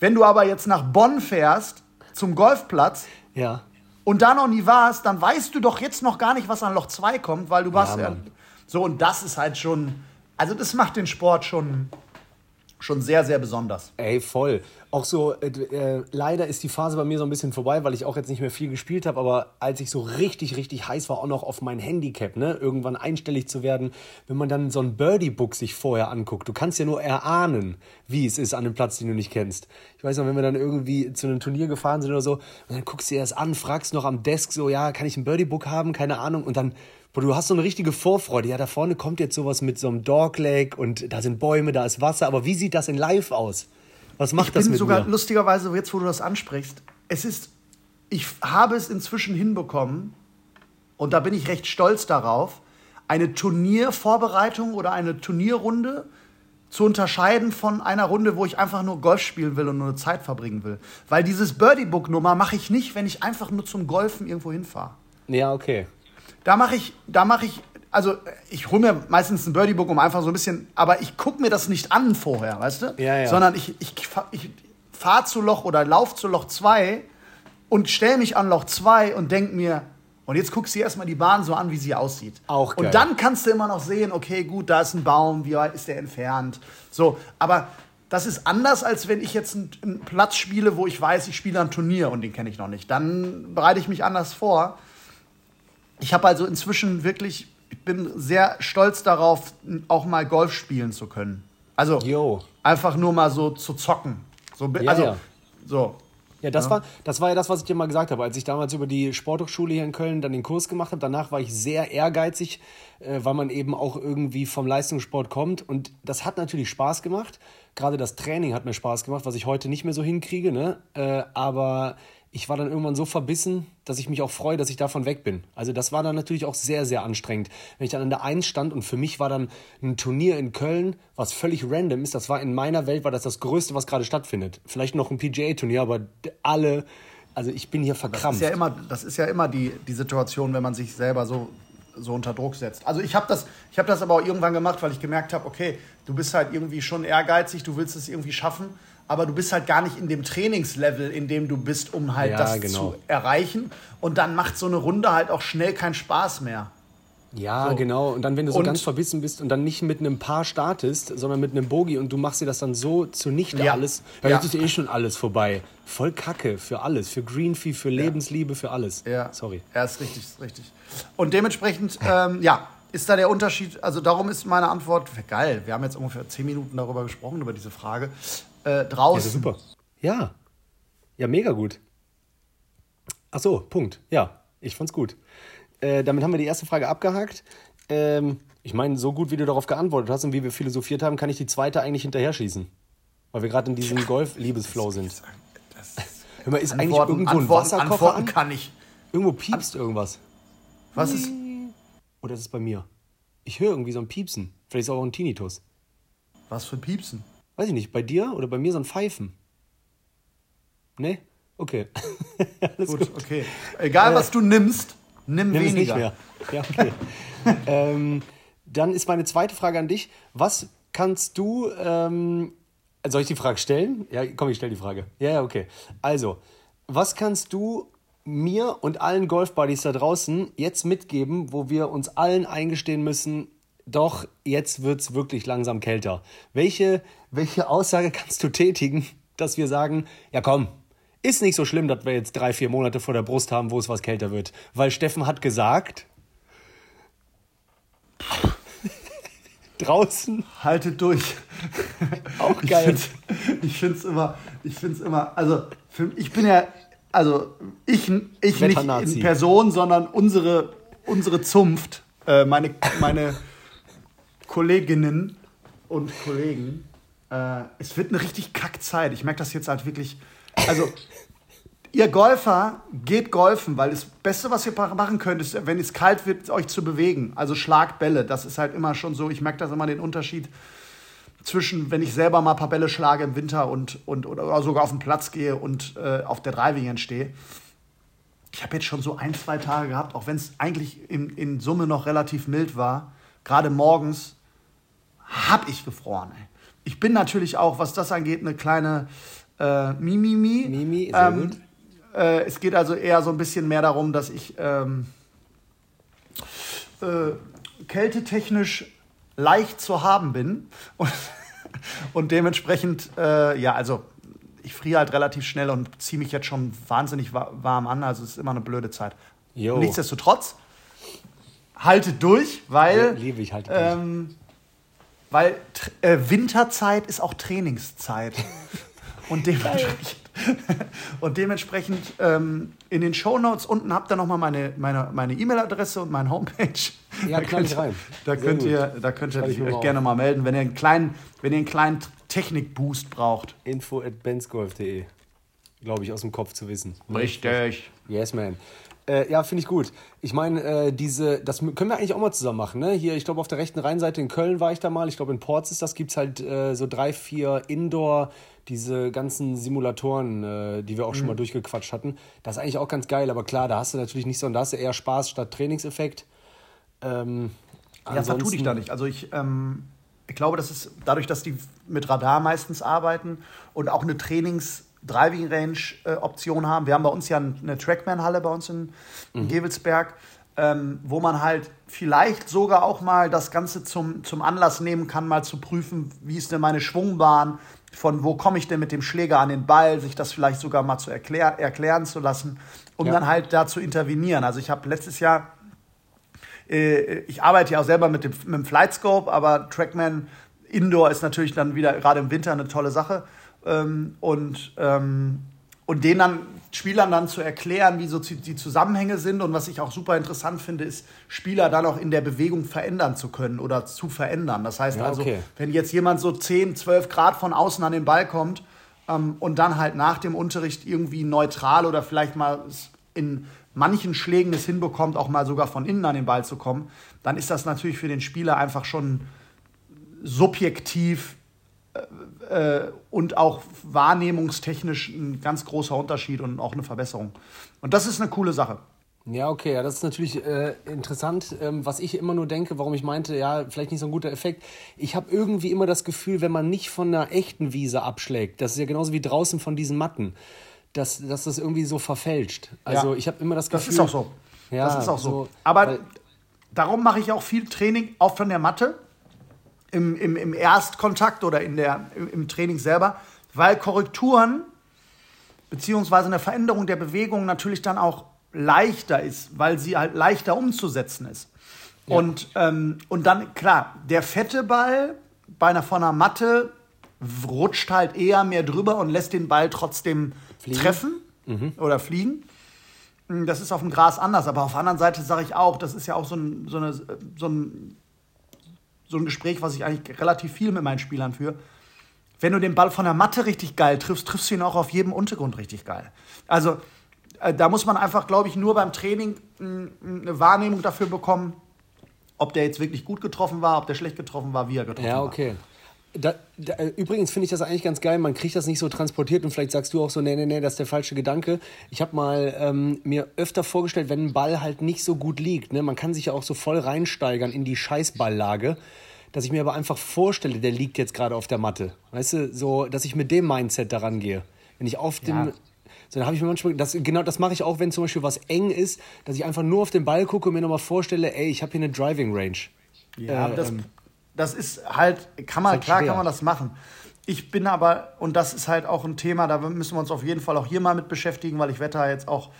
Wenn du aber jetzt nach Bonn fährst, zum Golfplatz, Ja. und da noch nie warst, dann weißt du doch jetzt noch gar nicht, was an Loch 2 kommt, weil du warst ja. Mann. So, und das ist halt schon. Also, das macht den Sport schon, schon sehr, sehr besonders. Ey, voll. Auch so, äh, äh, leider ist die Phase bei mir so ein bisschen vorbei, weil ich auch jetzt nicht mehr viel gespielt habe, aber als ich so richtig, richtig heiß war, auch noch auf mein Handicap, ne, irgendwann einstellig zu werden, wenn man dann so ein Birdie-Book sich vorher anguckt, du kannst ja nur erahnen, wie es ist an einem Platz, den du nicht kennst. Ich weiß noch, wenn wir dann irgendwie zu einem Turnier gefahren sind oder so, und dann guckst du dir das an, fragst noch am Desk so, ja, kann ich ein Birdie-Book haben? Keine Ahnung. Und dann, boah, du hast so eine richtige Vorfreude. Ja, da vorne kommt jetzt sowas mit so einem Dogleg und da sind Bäume, da ist Wasser, aber wie sieht das in live aus? Was macht Ich das bin mit sogar mir? lustigerweise, jetzt wo du das ansprichst, es ist, ich habe es inzwischen hinbekommen, und da bin ich recht stolz darauf, eine Turniervorbereitung oder eine Turnierrunde zu unterscheiden von einer Runde, wo ich einfach nur Golf spielen will und nur eine Zeit verbringen will. Weil dieses Birdie-Book-Nummer mache ich nicht, wenn ich einfach nur zum Golfen irgendwo hinfahre. Ja, okay. Da mache ich, da mache ich, also ich hole mir meistens ein Birdie-Book, um einfach so ein bisschen, aber ich gucke mir das nicht an vorher, weißt du? Ja, ja. Sondern ich, ich, ich fahre zu Loch oder lauf zu Loch 2 und stelle mich an Loch 2 und denk mir, und jetzt guckst du dir erstmal die Bahn so an, wie sie aussieht. Auch geil. Und dann kannst du immer noch sehen, okay, gut, da ist ein Baum, wie weit ist der entfernt? So, aber das ist anders, als wenn ich jetzt einen, einen Platz spiele, wo ich weiß, ich spiele ein Turnier und den kenne ich noch nicht. Dann bereite ich mich anders vor. Ich habe also inzwischen wirklich, ich bin sehr stolz darauf, auch mal Golf spielen zu können. Also Jo. einfach nur mal so zu zocken. So, Ja, also, ja. so. Ja, das, War, das war ja das, was ich dir mal gesagt habe. Als ich damals über die Sporthochschule hier in Köln dann den Kurs gemacht habe, danach war ich sehr ehrgeizig, äh, weil man eben auch irgendwie vom Leistungssport kommt. Und das hat natürlich Spaß gemacht. Gerade das Training hat mir Spaß gemacht, was ich heute nicht mehr so hinkriege. Ne? Äh, aber ich war dann irgendwann so verbissen, dass ich mich auch freue, dass ich davon weg bin. Also das war dann natürlich auch sehr, sehr anstrengend. Wenn ich dann an der Eins stand und für mich war dann ein Turnier in Köln, was völlig random ist, das war in meiner Welt, war das das Größte, was gerade stattfindet. Vielleicht noch ein PGA-Turnier, aber alle, also ich bin hier verkrampft. Das ist ja immer, das ist ja immer die, die Situation, wenn man sich selber so, so unter Druck setzt. Also ich habe das, hab das aber auch irgendwann gemacht, weil ich gemerkt habe, okay, du bist halt irgendwie schon ehrgeizig, du willst es irgendwie schaffen aber du bist halt gar nicht in dem Trainingslevel, in dem du bist, um halt Ja, das genau. zu erreichen. Und dann macht so eine Runde halt auch schnell keinen Spaß mehr. Ja, So. genau. Und dann, wenn du so Und- ganz verbissen bist und dann nicht mit einem Paar startest, sondern mit einem Bogie und du machst dir das dann so zunichte Ja. alles, ja, Ja. ist eh schon alles vorbei. Voll Kacke für alles. Für Greenfee, für Lebensliebe, für alles. Ja. Sorry. Ja, ist richtig, ist richtig. Und dementsprechend, ähm, ja, ist da der Unterschied, also darum ist meine Antwort, geil, wir haben jetzt ungefähr zehn Minuten darüber gesprochen, über diese Frage. Äh, Ja, draußen. ist super. Ja. Ja, mega gut. Ach so, Punkt. Ja, ich fand's gut. Äh, damit haben wir die erste Frage abgehakt. Ähm, ich meine, so gut, wie du darauf geantwortet hast und wie wir philosophiert haben, kann ich die zweite eigentlich hinterher schießen. Weil wir gerade in diesem Golf-Liebesflow sind. Hör mal, ist eigentlich Antworten, irgendwo ein Antworten, Wasserkocher Antworten an? kann ich. Irgendwo piepst irgendwas. Was ist, Oder ist es bei mir? Ich höre irgendwie so ein Piepsen. Vielleicht ist es auch ein Tinnitus. was für Piepsen? Weiß ich nicht, bei dir oder bei mir so ein Pfeifen? Nee? Okay. Alles gut. Gut, okay. Egal, was du nimmst, nimm, Nimm weniger. nicht mehr. Ja, okay. ähm, dann ist meine zweite Frage an dich. Was kannst du. Ähm, soll ich die Frage stellen? Ja, komm, ich stelle die Frage. Ja, ja, okay. Also, was kannst du mir und allen Golfbuddies da draußen jetzt mitgeben, wo wir uns allen eingestehen müssen, doch, jetzt wird es wirklich langsam kälter. Welche, welche Aussage kannst du tätigen, dass wir sagen, ja komm, ist nicht so schlimm, dass wir jetzt drei, vier Monate vor der Brust haben, wo es was kälter wird. Weil Steffen hat gesagt, draußen Haltet durch. auch geil. Ich finde es immer, ich finde es immer, also für, ich bin ja, also ich, ich nicht in Person, sondern unsere, unsere Zunft, äh, meine, meine Kolleginnen und Kollegen, äh, es wird eine richtig Kackzeit. Ich merke das jetzt halt wirklich, also Ihr Golfer geht golfen, weil das Beste, was ihr machen könnt, ist, wenn es kalt wird, euch zu bewegen. Also schlagt Bälle. Das ist halt immer schon so. Ich merke das immer den Unterschied zwischen, wenn ich selber mal ein paar Bälle schlage im Winter und, und oder sogar auf den Platz gehe und äh, auf der Driving stehe. Ich habe jetzt schon so ein, zwei Tage gehabt, auch wenn es eigentlich in, in Summe noch relativ mild war. Gerade morgens habe ich gefroren. Ey. Ich bin natürlich auch, was das angeht, eine kleine äh, Mimimi. Mimi, sehr Ähm, gut. Äh, es geht also eher so ein bisschen mehr darum, dass ich ähm, äh, kältetechnisch leicht zu haben bin und, und dementsprechend, äh, ja, also ich friere halt relativ schnell und ziehe mich jetzt schon wahnsinnig wa warm an, also es ist immer eine blöde Zeit. Jo. Nichtsdestotrotz, haltet durch, weil, liebe ich, haltet durch. ähm, weil Tr- äh, Winterzeit ist auch Trainingszeit. Und dementsprechend, und dementsprechend ähm, in den Shownotes unten habt ihr nochmal meine meine meine E-Mail-Adresse und meine Homepage. Ja, da könnt, rein. Da Sehr könnt gut. ihr, da könnt ihr euch gerne mal melden, wenn ihr einen kleinen, wenn ihr einen kleinen Technik-Boost braucht. Info at bensgolf.de. Glaube ich, aus dem Kopf zu wissen. Richtig. Yes, man. Äh, ja, finde ich gut. Ich meine, äh, diese, das können wir eigentlich auch mal zusammen machen. Ne? Hier, ich glaube, auf der rechten Rheinseite in Köln war ich da mal. Ich glaube, in Ports ist das. Gibt es halt äh, so drei, vier Indoor, diese ganzen Simulatoren, äh, die wir auch schon mal durchgequatscht hatten. Das ist eigentlich auch ganz geil. Aber klar, da hast du natürlich nicht so, da hast du eher Spaß statt Trainingseffekt. Ähm, Ja, vertu dich da nicht. Also ich, ähm, ich glaube, das ist dadurch, dass die mit Radar meistens arbeiten und auch eine Trainings-Driving-Range-Option haben. Wir haben bei uns ja eine Trackman-Halle bei uns in, in Gevelsberg, ähm, wo man halt vielleicht sogar auch mal das Ganze zum, zum Anlass nehmen kann, mal zu prüfen, wie ist denn meine Schwungbahn, von wo komme ich denn mit dem Schläger an den Ball, sich das vielleicht sogar mal zu erklär, erklären zu lassen, um Ja. dann halt da zu intervenieren. Also ich habe letztes Jahr äh, ich arbeite ja auch selber mit dem, mit dem Flightscope, aber Trackman Indoor ist natürlich dann wieder gerade im Winter eine tolle Sache. Ähm, und ähm, und denen dann Spielern dann zu erklären, wie so die Zusammenhänge sind. Und was ich auch super interessant finde, ist, Spieler dann auch in der Bewegung verändern zu können oder zu verändern. Das heißt Ja, also, okay. wenn jetzt jemand so 10, 12 Grad von außen an den Ball kommt ähm, und dann halt nach dem Unterricht irgendwie neutral oder vielleicht mal in manchen Schlägen es hinbekommt, auch mal sogar von innen an den Ball zu kommen, dann ist das natürlich für den Spieler einfach schon subjektiv äh, und auch wahrnehmungstechnisch ein ganz großer Unterschied und auch eine Verbesserung. Und das ist eine coole Sache. Ja, okay, ja, das ist natürlich äh, interessant, ähm, was ich immer nur denke, warum ich meinte, ja, vielleicht nicht so ein guter Effekt. Ich habe irgendwie immer das Gefühl, wenn man nicht von einer echten Wiese abschlägt, das ist ja genauso wie draußen von diesen Matten, dass, dass das irgendwie so verfälscht. Also Ja. ich habe immer das Das Gefühl. ist auch so. Ja, das ist auch so. so, Aber darum mache ich auch viel Training, auch von der Matte, im, im, im Erstkontakt oder in der, im, im Training selber, weil Korrekturen beziehungsweise eine Veränderung der Bewegung natürlich dann auch leichter ist, weil sie halt leichter umzusetzen ist. Und, ähm, und dann, klar, der fette Ball bei einer, von einer Matte rutscht halt eher mehr drüber und lässt den Ball trotzdem treffen oder fliegen. Das ist auf dem Gras anders, aber auf der anderen Seite sage ich auch, das ist ja auch so ein, so, eine, so, ein, so ein Gespräch, was ich eigentlich relativ viel mit meinen Spielern führe. Wenn du den Ball von der Matte richtig geil triffst, triffst du ihn auch auf jedem Untergrund richtig geil. Also äh, da muss man einfach, glaube ich, nur beim Training mh, eine Wahrnehmung dafür bekommen, ob der jetzt wirklich gut getroffen war, ob der schlecht getroffen war, wie er getroffen Ja, war. Da, da, übrigens finde ich das eigentlich ganz geil. Man kriegt das nicht so transportiert und vielleicht sagst du auch so, nee, nee, nee, das ist der falsche Gedanke. Ich habe mal ähm, mir öfter vorgestellt, wenn ein Ball halt nicht so gut liegt, ne, man kann sich ja auch so voll reinsteigern in die Scheißballlage, dass ich mir aber einfach vorstelle, der liegt jetzt gerade auf der Matte. Weißt du, so, dass ich mit dem Mindset daran gehe. Wenn ich auf dem. Ja. So, dann habe ich mir manchmal, das, genau das mache ich auch, wenn zum Beispiel was eng ist, dass ich einfach nur auf den Ball gucke und mir nochmal vorstelle, ey, ich habe hier eine Driving Range. Ja, Äh, das, ähm, das ist halt, kann man, halt klar schwer. kann man das machen. Ich bin aber, und das ist halt auch ein Thema, da müssen wir uns auf jeden Fall auch hier mal mit beschäftigen, weil ich da jetzt auch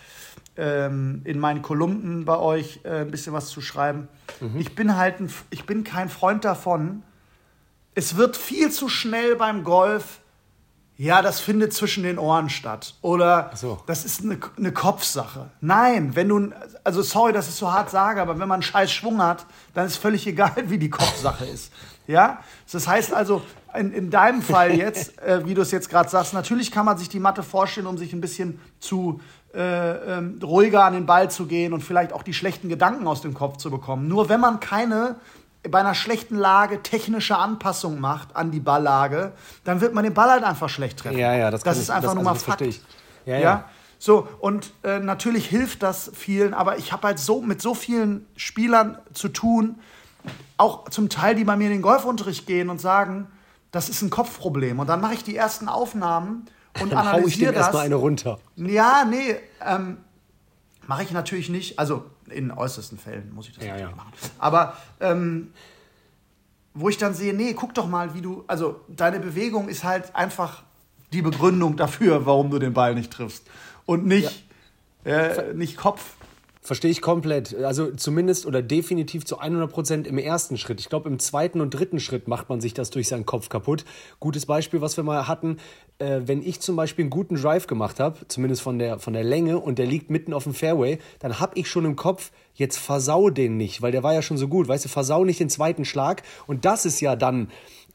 ähm, in meinen Kolumnen bei euch äh, ein bisschen was zu schreiben. Mhm. Ich bin halt, ein, ich bin kein Freund davon. Es wird viel zu schnell beim Golf. Ja, das findet zwischen den Ohren statt. Oder so. das ist eine, eine Kopfsache. Nein, wenn du, also sorry, dass ich so hart sage, aber wenn man einen scheiß Schwung hat, dann ist völlig egal, wie die Kopfsache ist. Ja, das heißt also, in, in deinem Fall jetzt, äh, wie du es jetzt gerade sagst, natürlich kann man sich die Matte vorstellen, um sich ein bisschen zu äh, ähm, ruhiger an den Ball zu gehen und vielleicht auch die schlechten Gedanken aus dem Kopf zu bekommen. Nur wenn man keine bei einer schlechten Lage technische Anpassung macht an die Balllage, dann wird man den Ball halt einfach schlecht treffen. Ja, ja, das, kann ist ich, einfach das, nur also mal das Fakt. Ja, Ja, ja. so und äh, natürlich hilft das vielen, aber ich habe halt so mit so vielen Spielern zu tun, auch zum Teil, die bei mir in den Golfunterricht gehen und sagen, das ist ein Kopfproblem. Und dann mache ich die ersten Aufnahmen und Dann hau ich analysiere dem das. erstmal eine runter. Ja, nee, ähm, mache ich natürlich nicht. Also in äußersten Fällen muss ich das Ja, natürlich ja. machen. Aber ähm, wo ich dann sehe, nee, guck doch mal, wie du, also deine Bewegung ist halt einfach die Begründung dafür, warum du den Ball nicht triffst. Und nicht, äh, nicht Kopf. Verstehe ich komplett. Also zumindest oder definitiv zu 100 Prozent im ersten Schritt. Ich glaube, im zweiten und dritten Schritt macht man sich das durch seinen Kopf kaputt. Gutes Beispiel, was wir mal hatten, äh, wenn ich zum Beispiel einen guten Drive gemacht habe, zumindest von der, von der Länge, und der liegt mitten auf dem Fairway, dann habe ich schon im Kopf, jetzt versau den nicht, weil der war ja schon so gut. Weißt du, versau nicht den zweiten Schlag. Und das ist ja dann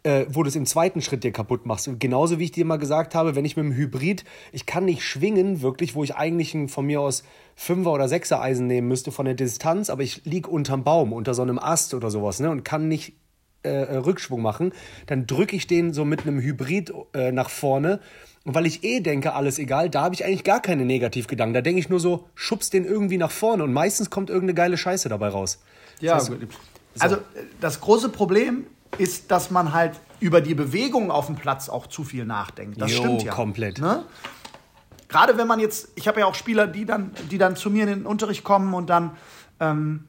äh, wo du es im zweiten Schritt dir kaputt machst. Genauso wie ich dir mal gesagt habe, wenn ich mit dem Hybrid, ich kann nicht schwingen, wirklich, wo ich eigentlich ein, von mir aus Fünfer- oder Sechser Eisen nehmen müsste von der Distanz, aber ich lieg unterm Baum, unter so einem Ast oder sowas, ne, und kann nicht äh, äh, Rückschwung machen, dann drücke ich den so mit einem Hybrid äh, nach vorne. Und weil ich eh denke, alles egal, da habe ich eigentlich gar keine Negativgedanken. Da denke ich nur so, schubst den irgendwie nach vorne und meistens kommt irgendeine geile Scheiße dabei raus. Ja, Das heißt, gut. also äh, das große Problem ist, dass man halt über die Bewegung auf dem Platz auch zu viel nachdenkt. Das Jo, stimmt ja. komplett. Ne? Gerade wenn man jetzt, ich habe ja auch Spieler, die dann, die dann zu mir in den Unterricht kommen und dann, ähm,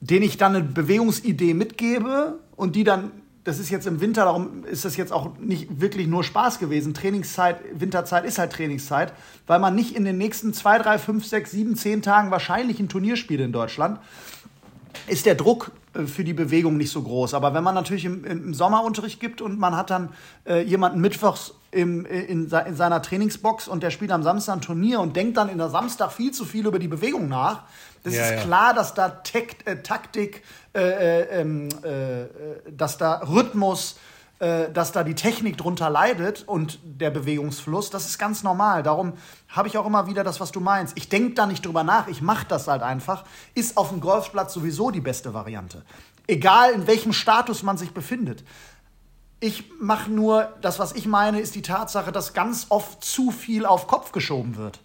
denen ich dann eine Bewegungsidee mitgebe und die dann, das ist jetzt im Winter, darum ist das jetzt auch nicht wirklich nur Spaß gewesen. Trainingszeit, Winterzeit ist halt Trainingszeit, weil man nicht in den nächsten zwei, drei, fünf, sechs, sieben, zehn Tagen wahrscheinlich ein Turnier spielt in Deutschland ist der Druck für die Bewegung nicht so groß. Aber wenn man natürlich im, im Sommerunterricht gibt und man hat dann äh, jemanden mittwochs im, in, in seiner Trainingsbox und der spielt am Samstag ein Turnier und denkt dann in der Samstag viel zu viel über die Bewegung nach. Das Ja, ist ja. klar, dass da Tek äh, Taktik, äh, äh, ähm, äh, äh, dass da Rhythmus, äh, dass da die Technik drunter leidet und der Bewegungsfluss. Das ist ganz normal. Darum habe ich auch immer wieder das, was du meinst. Ich denke da nicht drüber nach, ich mache das halt einfach. Ist auf dem Golfplatz sowieso die beste Variante. Egal in welchem Status man sich befindet. Ich mache nur, das, was ich meine, ist die Tatsache, dass ganz oft zu viel auf Kopf geschoben wird.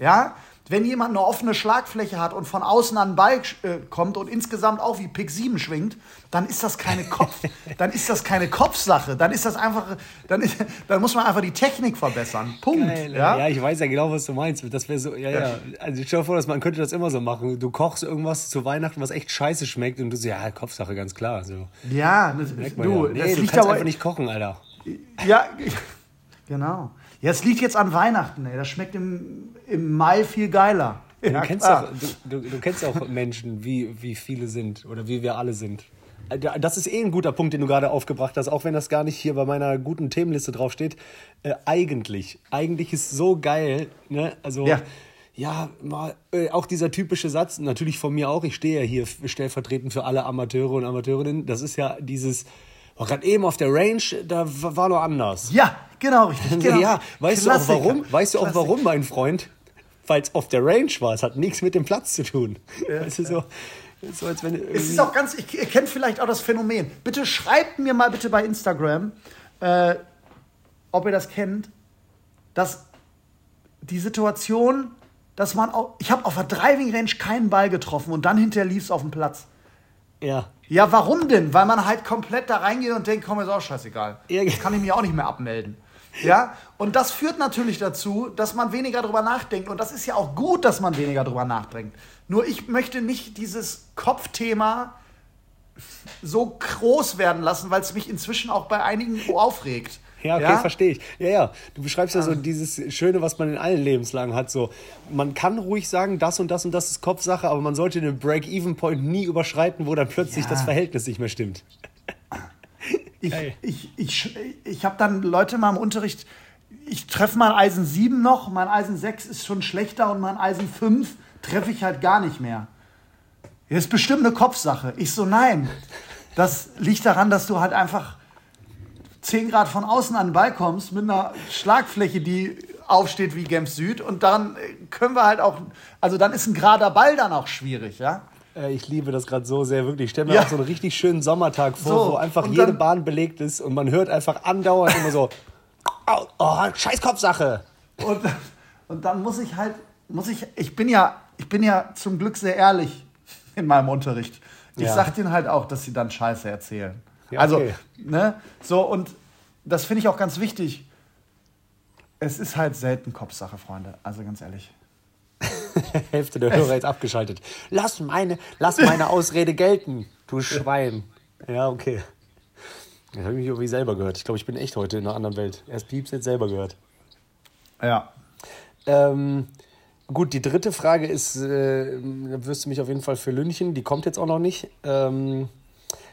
Ja? Wenn jemand eine offene Schlagfläche hat und von außen an den Ball äh, kommt und insgesamt auch wie Pick 7 schwingt, dann ist das keine Kopf, dann ist das keine Kopfsache, dann ist das einfach, dann, ist, dann muss man einfach die Technik verbessern. Punkt. Geil, ja? ja? ich weiß ja genau, was du meinst. Das wäre so, ja, ja. Also stell dir vor, dass man könnte das immer so machen. Du kochst irgendwas zu Weihnachten, was echt scheiße schmeckt und du so, ja, Kopfsache, ganz klar. So. ja, das, du, ja. Nee, das du liegt kannst aber einfach nicht kochen, Alter. Ja, genau. Ja, es liegt jetzt an Weihnachten, ey. Das schmeckt im, im Mai viel geiler. Du, Ja, kennst auch, du, du, du kennst auch Menschen, wie, wie viele sind oder wie wir alle sind. Das ist eh ein guter Punkt, den du gerade aufgebracht hast, auch wenn das gar nicht hier bei meiner guten Themenliste draufsteht. Äh, eigentlich. Eigentlich ist so geil, ne? Also, Ja. ja, mal, äh, auch dieser typische Satz, natürlich von mir auch, ich stehe ja hier stellvertretend für alle Amateure und Amateurinnen. Das ist ja dieses, oh, gerade eben auf der Range, da war noch anders. Ja, genau, richtig. Genau. Ja, weißt du Klassiker. auch warum? Weißt du auch Klassiker. warum, mein Freund? Weil es auf der Range war. Es hat nichts mit dem Platz zu tun. Es ist so, so als wenn Es ist auch ganz, ich, ihr kennt vielleicht auch das Phänomen. Bitte schreibt mir mal bitte bei Instagram, äh, ob ihr das kennt, dass die Situation, dass man auch, ich habe auf der Driving Range keinen Ball getroffen und dann hinterher lief es auf dem Platz. ja. Ja, warum denn? Weil man halt komplett da reingeht und denkt, komm, ist auch scheißegal. Jetzt kann ich mich auch nicht mehr abmelden. Ja, und das führt natürlich dazu, dass man weniger drüber nachdenkt. Und das ist ja auch gut, dass man weniger drüber nachdenkt. Nur ich möchte nicht dieses Kopfthema so groß werden lassen, weil es mich inzwischen auch bei einigen aufregt. Ja, okay, verstehe ich. Ja, ja. Du beschreibst ja so dieses Schöne, was man in allen Lebenslagen hat. So, man kann ruhig sagen, das und das und das ist Kopfsache, aber man sollte den Break-Even-Point nie überschreiten, wo dann plötzlich Ja. das Verhältnis nicht mehr stimmt. Ich, Geil. ich, ich, ich habe dann Leute mal im Unterricht, ich treffe mein Eisen 7 noch, mein Eisen 6 ist schon schlechter und mein Eisen 5 treffe ich halt gar nicht mehr. Das ist bestimmt eine Kopfsache. Ich so, nein. Das liegt daran, dass du halt einfach 10 Grad von außen an den Ball kommst mit einer Schlagfläche, die aufsteht wie Genf Süd und dann äh, können wir halt auch, also dann ist ein gerader Ball dann auch schwierig, ja. Äh, Ich liebe das gerade so sehr, wirklich. Ich stelle mir Ja. auch so einen richtig schönen Sommertag vor, So, wo einfach jede dann- Bahn belegt ist und man hört einfach andauernd immer so, oh, oh scheiß Kopfsache. Und, und dann muss ich halt, muss ich, ich bin ja, ich bin ja zum Glück sehr ehrlich in meinem Unterricht. Ich Ja. sag denen halt auch, dass sie dann Scheiße erzählen. Ja, Also, okay. ne, so und das finde ich auch ganz wichtig. Es ist halt selten Kopfsache, Freunde. Also ganz ehrlich. Hälfte der Hörer jetzt abgeschaltet. Lass meine, lass meine Ausrede gelten, du Schwein. Ja, okay. Das habe ich mich irgendwie selber gehört. Ich glaube, ich bin echt heute in einer anderen Welt. Erst Pieps, jetzt selber gehört. Ja. Ähm, gut, die dritte Frage ist, äh, wirst du mich auf jeden Fall für Lünchen. Die kommt jetzt auch noch nicht. Ähm,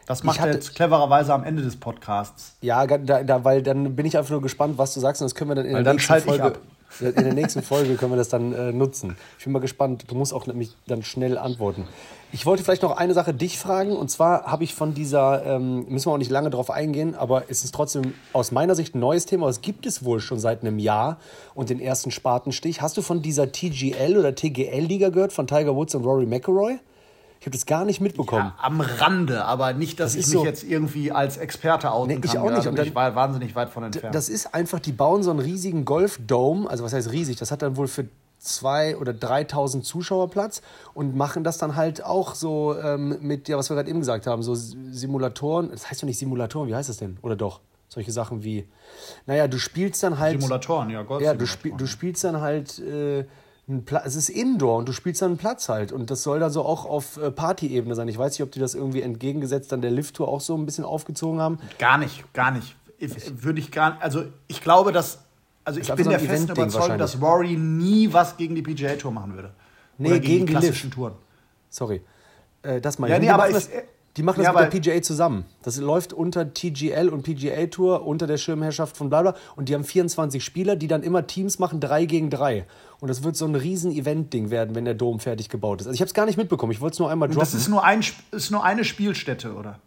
Das macht hatte- er jetzt clevererweise am Ende des Podcasts. Ja, da, da, weil dann bin ich einfach nur gespannt, was du sagst und das können wir dann in Weil der dann nächsten Folge. In der nächsten Folge können wir das dann äh, nutzen. Ich bin mal gespannt. Du musst auch nämlich dann schnell antworten. Ich wollte vielleicht noch eine Sache dich fragen und zwar habe ich von dieser, ähm, müssen wir auch nicht lange drauf eingehen, aber es ist trotzdem aus meiner Sicht ein neues Thema. Es gibt es wohl schon seit einem Jahr und den ersten Spatenstich. Hast du von dieser TGL oder TGL-Liga gehört von Tiger Woods und Rory McIlroy? Ich habe das gar nicht mitbekommen. Ja, am Rande, aber nicht, dass Das ich mich so- jetzt irgendwie als Experte outen Nee, ich kann. auch nicht. Und dann- ich war wahnsinnig weit von entfernt. Das ist einfach, die bauen so einen riesigen Golfdome, also was heißt riesig, das hat dann wohl für zwei oder 3000 Zuschauer Platz und machen das dann halt auch so ähm, mit, ja, was wir gerade eben gesagt haben, so Simulatoren, das heißt doch nicht Simulatoren, wie heißt das denn? Oder doch? Solche Sachen wie, naja, du spielst dann halt. Simulatoren, ja, Golf. Ja, du, spiel, du spielst dann halt. Äh, es ist Indoor und du spielst dann einen Platz halt. Und das soll dann so auch auf äh, Party-Ebene sein. Ich weiß nicht, ob die das irgendwie entgegengesetzt dann der Lift-Tour auch so ein bisschen aufgezogen haben. Gar nicht, gar nicht. Ich, würde ich gar Also ich glaube, dass. Also ich bin so der festen Überzeugung, dass Rory nie was gegen die PGA Tour machen würde. Nee, Oder gegen die klassischen Touren. Sorry. Äh, das meine Ja, ich. nee, Die aber ich- das, Die machen das Ja, mit der PGA zusammen. Das läuft unter TGL und PGA Tour, unter der Schirmherrschaft von Blabla. Und die haben 24 Spieler, die dann immer Teams machen, drei gegen drei. Und das wird so ein riesen Event-Ding werden, wenn der Dom fertig gebaut ist. Also ich habe es gar nicht mitbekommen. Ich wollte es nur einmal droppen. Das ist nur, ein, ist nur eine Spielstätte, oder?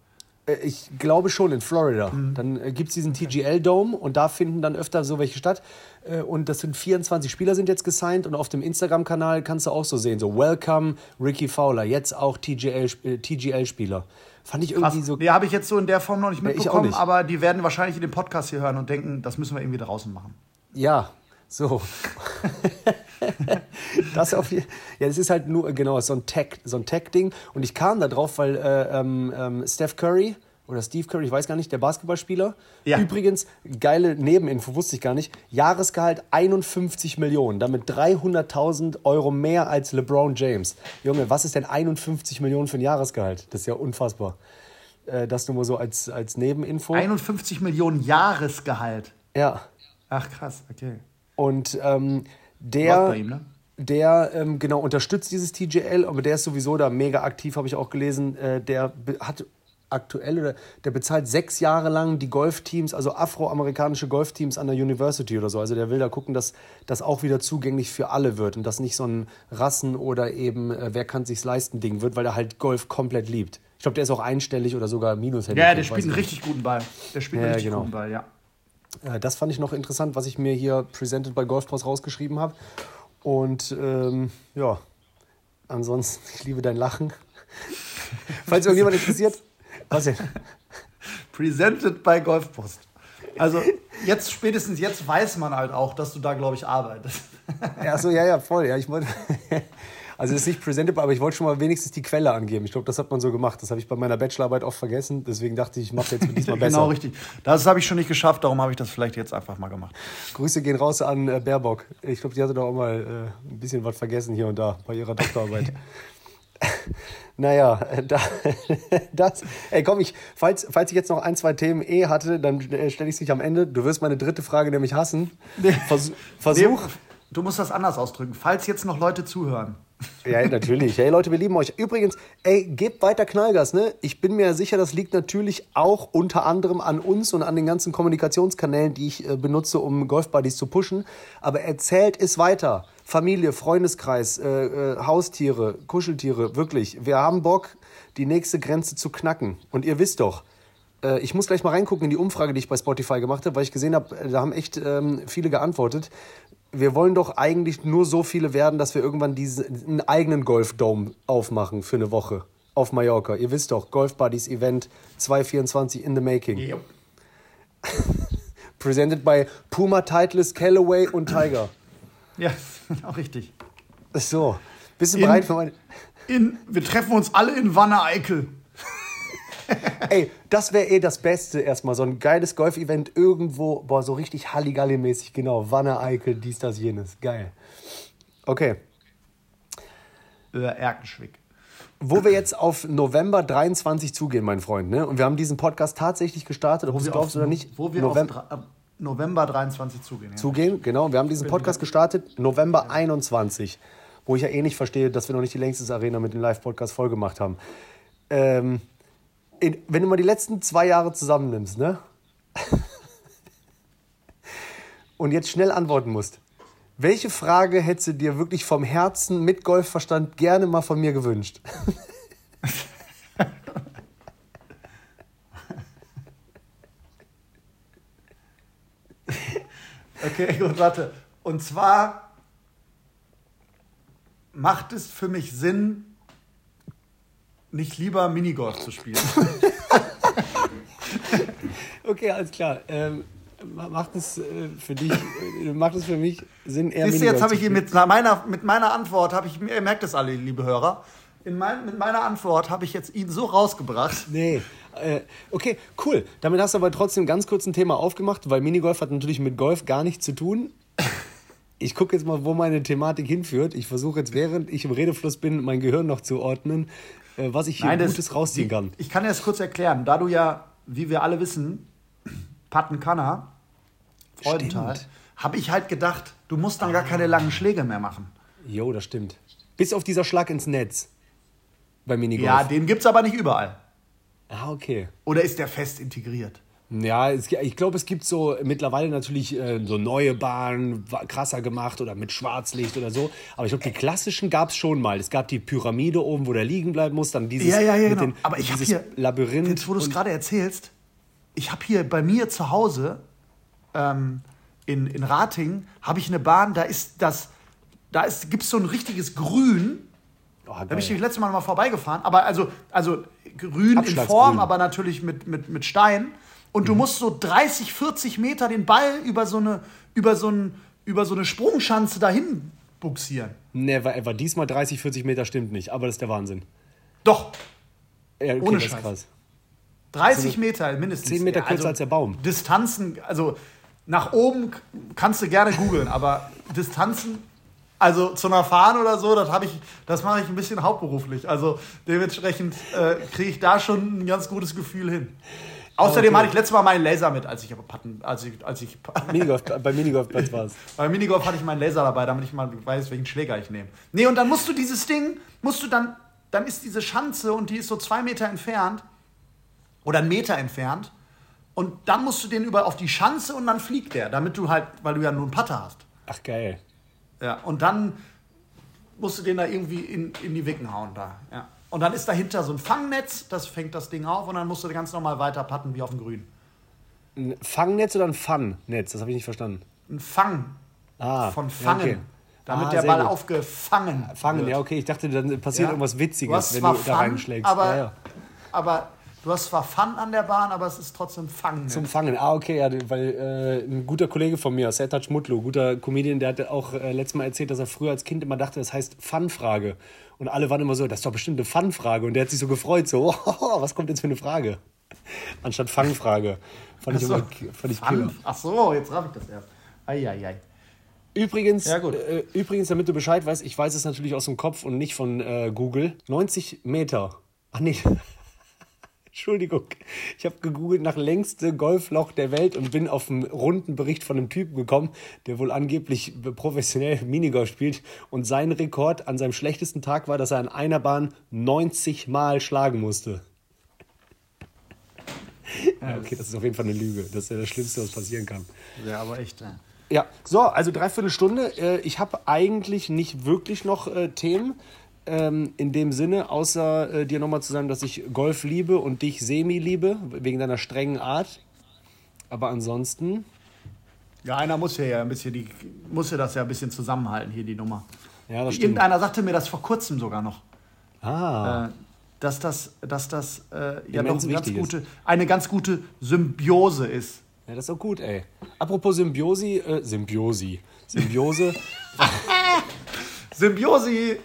Äh, Ich glaube schon in Florida. Dann äh, gibt es diesen TGL-Dome und da finden dann öfter so welche statt. Äh, und das sind 24 Spieler sind jetzt gesigned und auf dem Instagram-Kanal kannst du auch so sehen, so Welcome Ricky Fowler, jetzt auch TGL, TGL-Spieler. Fand ich irgendwie Krass. so. Nee, habe ich jetzt so in der Form noch nicht mitbekommen, nicht. aber die werden wahrscheinlich in dem Podcast hier hören und denken, das müssen wir irgendwie draußen machen. Ja, so. das auf ja, das ist halt nur, genau, so ein Tech, so ein Tech-Ding. Und ich kam da drauf, weil äh, ähm, ähm, Steph Curry oder Steve Curry, ich weiß gar nicht, der Basketballspieler. Ja. Übrigens, geile Nebeninfo, wusste ich gar nicht. Jahresgehalt 51 Millionen, damit 300.000 Euro mehr als LeBron James. Junge, was ist denn 51 Millionen für ein Jahresgehalt? Das ist ja unfassbar. Äh, das nur mal so als, als Nebeninfo. 51 Millionen Jahresgehalt. ja. Ach krass, okay. Und ähm, der, ihm, ne? der ähm, genau unterstützt dieses TGL, aber der ist sowieso da mega aktiv, habe ich auch gelesen. Äh, der hat aktuell oder der bezahlt sechs Jahre lang die Golfteams, also afroamerikanische Golfteams an der University oder so. Also der will da gucken, dass das auch wieder zugänglich für alle wird und das nicht so ein Rassen oder eben äh, wer kann sich's leisten Ding wird, weil er halt Golf komplett liebt. Ich glaube, der ist auch einstellig oder sogar minus Ja, der spielt einen richtig guten Ball. Der spielt einen Ja, richtig genau. guten Ball, ja. Äh, Das fand ich noch interessant, was ich mir hier Presented by Golfpost rausgeschrieben habe. Und ähm, ja, ansonsten, ich liebe dein Lachen. Falls irgendjemand interessiert, was denn? Presented by Golfpost. Also jetzt, spätestens jetzt weiß man halt auch, dass du da, glaube ich, arbeitest. Ja, so, ja, ja, voll. Ja, ich wollte. Also, ist nicht presented, aber ich wollte schon mal wenigstens die Quelle angeben. Ich glaube, das hat man so gemacht. Das habe ich bei meiner Bachelorarbeit oft vergessen. Deswegen dachte ich, ich mache jetzt diesmal besser. Genau, richtig. Das habe ich schon nicht geschafft, darum habe ich das vielleicht jetzt einfach mal gemacht. Grüße gehen raus an äh, Baerbock. Ich glaube, die hatte doch auch mal äh, ein bisschen was vergessen hier und da bei ihrer Doktorarbeit. naja, äh, da, das. Ey, komm, ich, falls, falls ich jetzt noch ein, zwei Themen eh hatte, dann äh, stelle ich es nicht am Ende. Du wirst meine dritte Frage nämlich hassen. Vers Versuch. Nee, du musst das anders ausdrücken. Falls jetzt noch Leute zuhören. Ja, natürlich. Hey Leute, wir lieben euch. Übrigens, ey, gebt weiter Knallgas, ne? Ich bin mir sicher, das liegt natürlich auch unter anderem an uns und an den ganzen Kommunikationskanälen, die ich äh, benutze, um Golfbuddies zu pushen. Aber erzählt es weiter. Familie, Freundeskreis, äh, äh, Haustiere, Kuscheltiere, wirklich. Wir haben Bock, die nächste Grenze zu knacken. Und ihr wisst doch, äh, ich muss gleich mal reingucken in die Umfrage, die ich bei Spotify gemacht habe, weil ich gesehen habe, äh, da haben echt ähm, viele geantwortet. Wir wollen doch eigentlich nur so viele werden, dass wir irgendwann diesen einen eigenen Golfdome aufmachen für eine Woche auf Mallorca. Ihr wisst doch, Golf Buddies Event 224 in the making. Presented by Puma, Titleist, Callaway und Tiger. Ja, auch richtig. So, bist du In- bereit für meine... In, wir treffen uns alle in Wanne-Eickel. Ey, das wäre eh das Beste erstmal. So ein geiles Golf-Event irgendwo, boah, so richtig Halligalli-mäßig, genau. Wanne, Eickel, dies, das, jenes. Geil. Okay. Äh, Erkenschwick. Wo wir jetzt auf November 23 zugehen, mein Freund, ne? Und wir haben diesen Podcast tatsächlich gestartet, ob du glaubst oder nicht. Wo wir November auf November 23 zugehen. Ja. zugehen, genau. Wir haben diesen Podcast gestartet, November 21. Wo ich ja eh nicht verstehe, dass wir noch nicht die längste Arena mit dem Live-Podcast voll gemacht haben. Ähm, wenn du mal die letzten zwei Jahre zusammennimmst, ne? Und jetzt schnell antworten musst. Welche Frage hättest du dir wirklich vom Herzen mit Golfverstand gerne mal von mir gewünscht? Okay, gut, warte. Und zwar macht es für mich Sinn, nicht lieber Minigolf zu spielen. Okay, alles klar. Ähm, macht es äh, für dich, äh, macht es für mich Sinn, eher Siehst du, jetzt habe ich mit meiner, mit meiner Antwort, habe ich, ihr merkt es alle, liebe Hörer, in mein, mit meiner Antwort habe ich jetzt ihn so rausgebracht. Nee. Äh, okay, cool. Damit hast du aber trotzdem ganz kurz ein Thema aufgemacht, weil Minigolf hat natürlich mit Golf gar nichts zu tun. Ich gucke jetzt mal, wo meine Thematik hinführt. Ich versuche jetzt, während ich im Redefluss bin, mein Gehirn noch zu ordnen, was ich hier das- Gutes rausziehen die- kann. Ich kann dir das kurz erklären. Da du ja, wie wir alle wissen, Pattenkanner, Freudenthal, habe ich halt gedacht, du musst dann gar keine langen Schläge mehr machen. Jo, das stimmt. Bis auf dieser Schlag ins Netz bei Minigolf. Ja, den gibt es aber nicht überall. Ah, okay. Oder ist der fest integriert? Ja, es, ich glaube, es gibt so mittlerweile natürlich äh, so neue Bahnen, krasser gemacht oder mit Schwarzlicht oder so. Aber ich glaube, die klassischen gab es schon mal. Es gab die Pyramide oben, wo der liegen bleiben muss, dann dieses, Ja, ja, ja, genau. den, Aber ich habe dieses hier, Labyrinth. jetzt wo du es gerade erzählst, ich habe hier bei mir zu Hause ähm, in, in Ratingen, habe ich eine Bahn, da ist das, da ist, gibt es so ein richtiges Grün. Oh, Da bin ich das letzte Mal mal vorbeigefahren, aber also, also grün in. Form, aber natürlich mit, mit, mit Stein. Und Mhm. du musst so 30, 40 Meter den Ball über so eine, über so ein, über so eine Sprungschanze dahin buxieren. Never ever. Diesmal 30, 40 Meter stimmt nicht, aber das ist der Wahnsinn. Doch, Ja, okay, Ohne Scheiß. krass. 30 Meter mindestens. 10 Meter Ja, kürzer als der Baum. Distanzen, also nach oben kannst du gerne googeln, aber Distanzen, also zu einer Fahne oder so, das habe ich, das mache ich ein bisschen hauptberuflich. Also dementsprechend äh, kriege ich da schon ein ganz gutes Gefühl hin. Außerdem Okay. hatte ich letztes Mal meinen Laser mit, als ich aber Patten, als ich, als ich Minigolf, bei Minigolfplatz war es. beim Minigolf hatte ich meinen Laser dabei, damit ich mal weiß, welchen Schläger ich nehme. Nee, und dann musst du dieses Ding, musst du dann, dann ist diese Schanze und die ist so zwei Meter entfernt oder einen Meter entfernt. Und dann musst du den über auf die Schanze und dann fliegt der, damit du halt, weil du ja nur einen Putter hast. Ach, geil. Ja, und dann musst du den da irgendwie in, in die Wicken hauen da. Ja. Und dann ist dahinter so ein Fangnetz, das fängt das Ding auf und dann musst du ganz normal weiter putten wie auf dem Grün. Ein Fangnetz oder ein Fun-Netz? Das habe ich nicht verstanden. Ein Fang Ah, von Fangen. okay. Damit Ah, der Ball gut. aufgefangen Fangen, wird. ja, okay. Ich dachte, dann passiert Ja. irgendwas Witziges, wenn du da Fun, reinschlägst. Aber, ja, ja. aber du hast zwar Fun an der Bahn, aber es ist trotzdem Fang. Zum Fangen. Ah, okay, ja, weil äh, ein guter Kollege von mir, Sertac Mutlu, guter Comedian, der hat auch äh, letztes Mal erzählt, dass er früher als Kind immer dachte, das heißt Fun-Frage. Und alle waren immer so, das ist doch bestimmt eine Fun-Frage. Und der hat sich so gefreut, so, oh, was kommt jetzt für eine Frage? Anstatt Fangfrage. Fand ich, so. immer, fand ich killer. Fun. Ach so, jetzt raff ich das erst. Eieiei. Übrigens, Ja, gut. Äh, übrigens, damit du Bescheid weißt, ich weiß es natürlich aus dem Kopf und nicht von äh, Google. 90 Meter. Ach nee. Entschuldigung. Ich habe gegoogelt nach längste Golfloch der Welt und bin auf einen runden Bericht von einem Typen gekommen, der wohl angeblich professionell Minigolf spielt. Und sein Rekord an seinem schlechtesten Tag war, dass er an einer Bahn 90 Mal schlagen musste. Ja, okay, das ist auf jeden Fall eine Lüge. Das ist ja das Schlimmste, was passieren kann. Ja, aber echt. Ja. Ja, so, also dreiviertel Stunde. Äh, ich habe eigentlich nicht wirklich noch äh, Themen ähm, in dem Sinne, außer äh, dir nochmal zu sagen, dass ich Golf liebe und dich semi liebe, wegen deiner strengen Art. Aber ansonsten, Ja, einer muss ja, ja ein bisschen die, muss ja das ja ein bisschen zusammenhalten, hier die Nummer. ja, das stimmt. Irgendeiner sagte mir das vor kurzem sogar noch. Ah, Äh, dass das, dass das äh, ja doch eine ganz, gute, eine ganz gute Symbiose ist. ja, das ist auch gut, ey. Apropos Symbiosi, äh, Symbiosi, Symbiose. Symbiosi!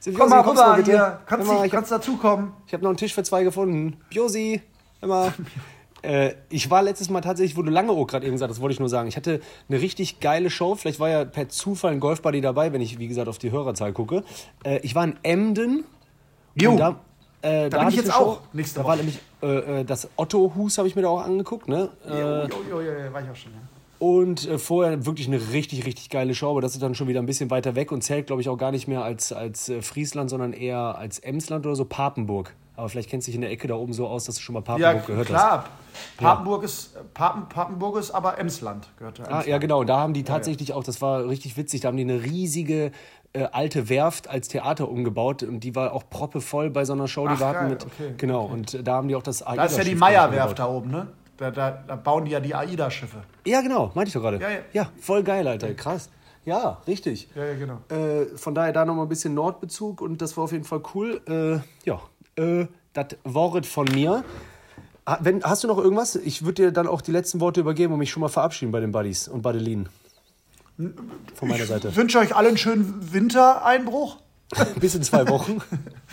Symbiosi, Komm mal rüber bitte? hier. Kannst, mal, ich kannst dazukommen. Ich habe noch einen Tisch für zwei gefunden. Biosi, immer. äh, ich war letztes Mal tatsächlich, wo du lange auch gerade eben gesagt hast, wollte ich nur sagen. Ich hatte eine richtig geile Show. Vielleicht war ja per Zufall ein Golfbuddy dabei, wenn ich, wie gesagt, auf die Hörerzahl gucke. Äh, ich war in Emden. Jo. Da, äh, da, bin hab ich jetzt eine Show. auch nächste Da war Woche. nämlich äh, äh, das Otto-Hus, habe ich mir da auch angeguckt. Ne? Jo, Äh, jo, jo, jo, jo, war ich auch schon. Ja. Und äh, vorher wirklich eine richtig, richtig geile Show, aber das ist dann schon wieder ein bisschen weiter weg und zählt, glaube ich, auch gar nicht mehr als, als äh, Friesland, sondern eher als Emsland oder so, Papenburg. Aber vielleicht kennst du dich in der Ecke da oben so aus, dass du schon mal Papenburg Ja, gehört hast. klar. Papenburg, ist, Papen, Papenburg ist aber Emsland, gehört ja Ah, Emsland. ja, genau. Da haben die tatsächlich auch, das war richtig witzig, da haben die eine riesige äh, alte Werft als Theater umgebaut und die war auch proppevoll bei so einer Show, die Ach, wir hatten geil, mit. okay, genau, und äh, da haben die auch das Da ist ja die Meierwerft da oben, ne? Da, da, da bauen die ja die AIDA-Schiffe. Ja, genau, meinte ich doch gerade. Ja, ja. voll geil, Alter. Krass. Ja, richtig. Ja, ja, genau. Äh, von daher da nochmal ein bisschen Nordbezug und das war auf jeden Fall cool. Äh, ja, äh, das Wort von mir. Wenn, hast du noch irgendwas? Ich würde dir dann auch die letzten Worte übergeben und mich schon mal verabschieden bei den Buddies und Badelinen. Von meiner Seite. Ich wünsche euch alle einen schönen Wintereinbruch. Bis in zwei Wochen.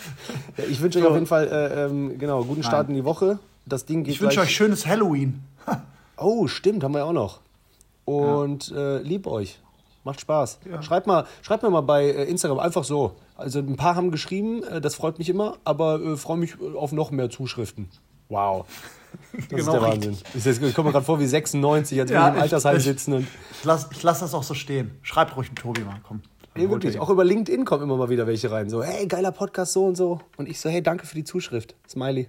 ja, ich wünsche euch auf jeden Fall äh, ähm, genau, guten Start in die Woche. Das Ding geht Ich wünsche euch schönes Halloween. Oh, stimmt, haben wir ja auch noch. Und äh, lieb euch. Macht Spaß. Schreibt, mal, schreibt mir mal bei äh, Instagram einfach so. Also ein paar haben geschrieben, äh, das freut mich immer, aber äh, freue mich auf noch mehr Zuschriften. Wow. Das ist Genau der richtig. Wahnsinn. Ich, ich komme mir gerade vor wie 96, als Ja, wir im Altersheim ich- sitzen. Und, Ich lasse lass das auch so stehen. Schreibt ruhig einen Tobi mal, komm. nee, wirklich, auch über LinkedIn kommen immer mal wieder welche rein. So, hey, geiler Podcast, so und so. Und ich so, hey, danke für die Zuschrift. Smiley.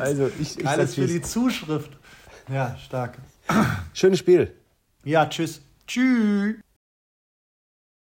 Also, ich, ich Alles für die. Zuschrift. Ja, stark. Schönes Spiel. Ja, tschüss. Tschüss.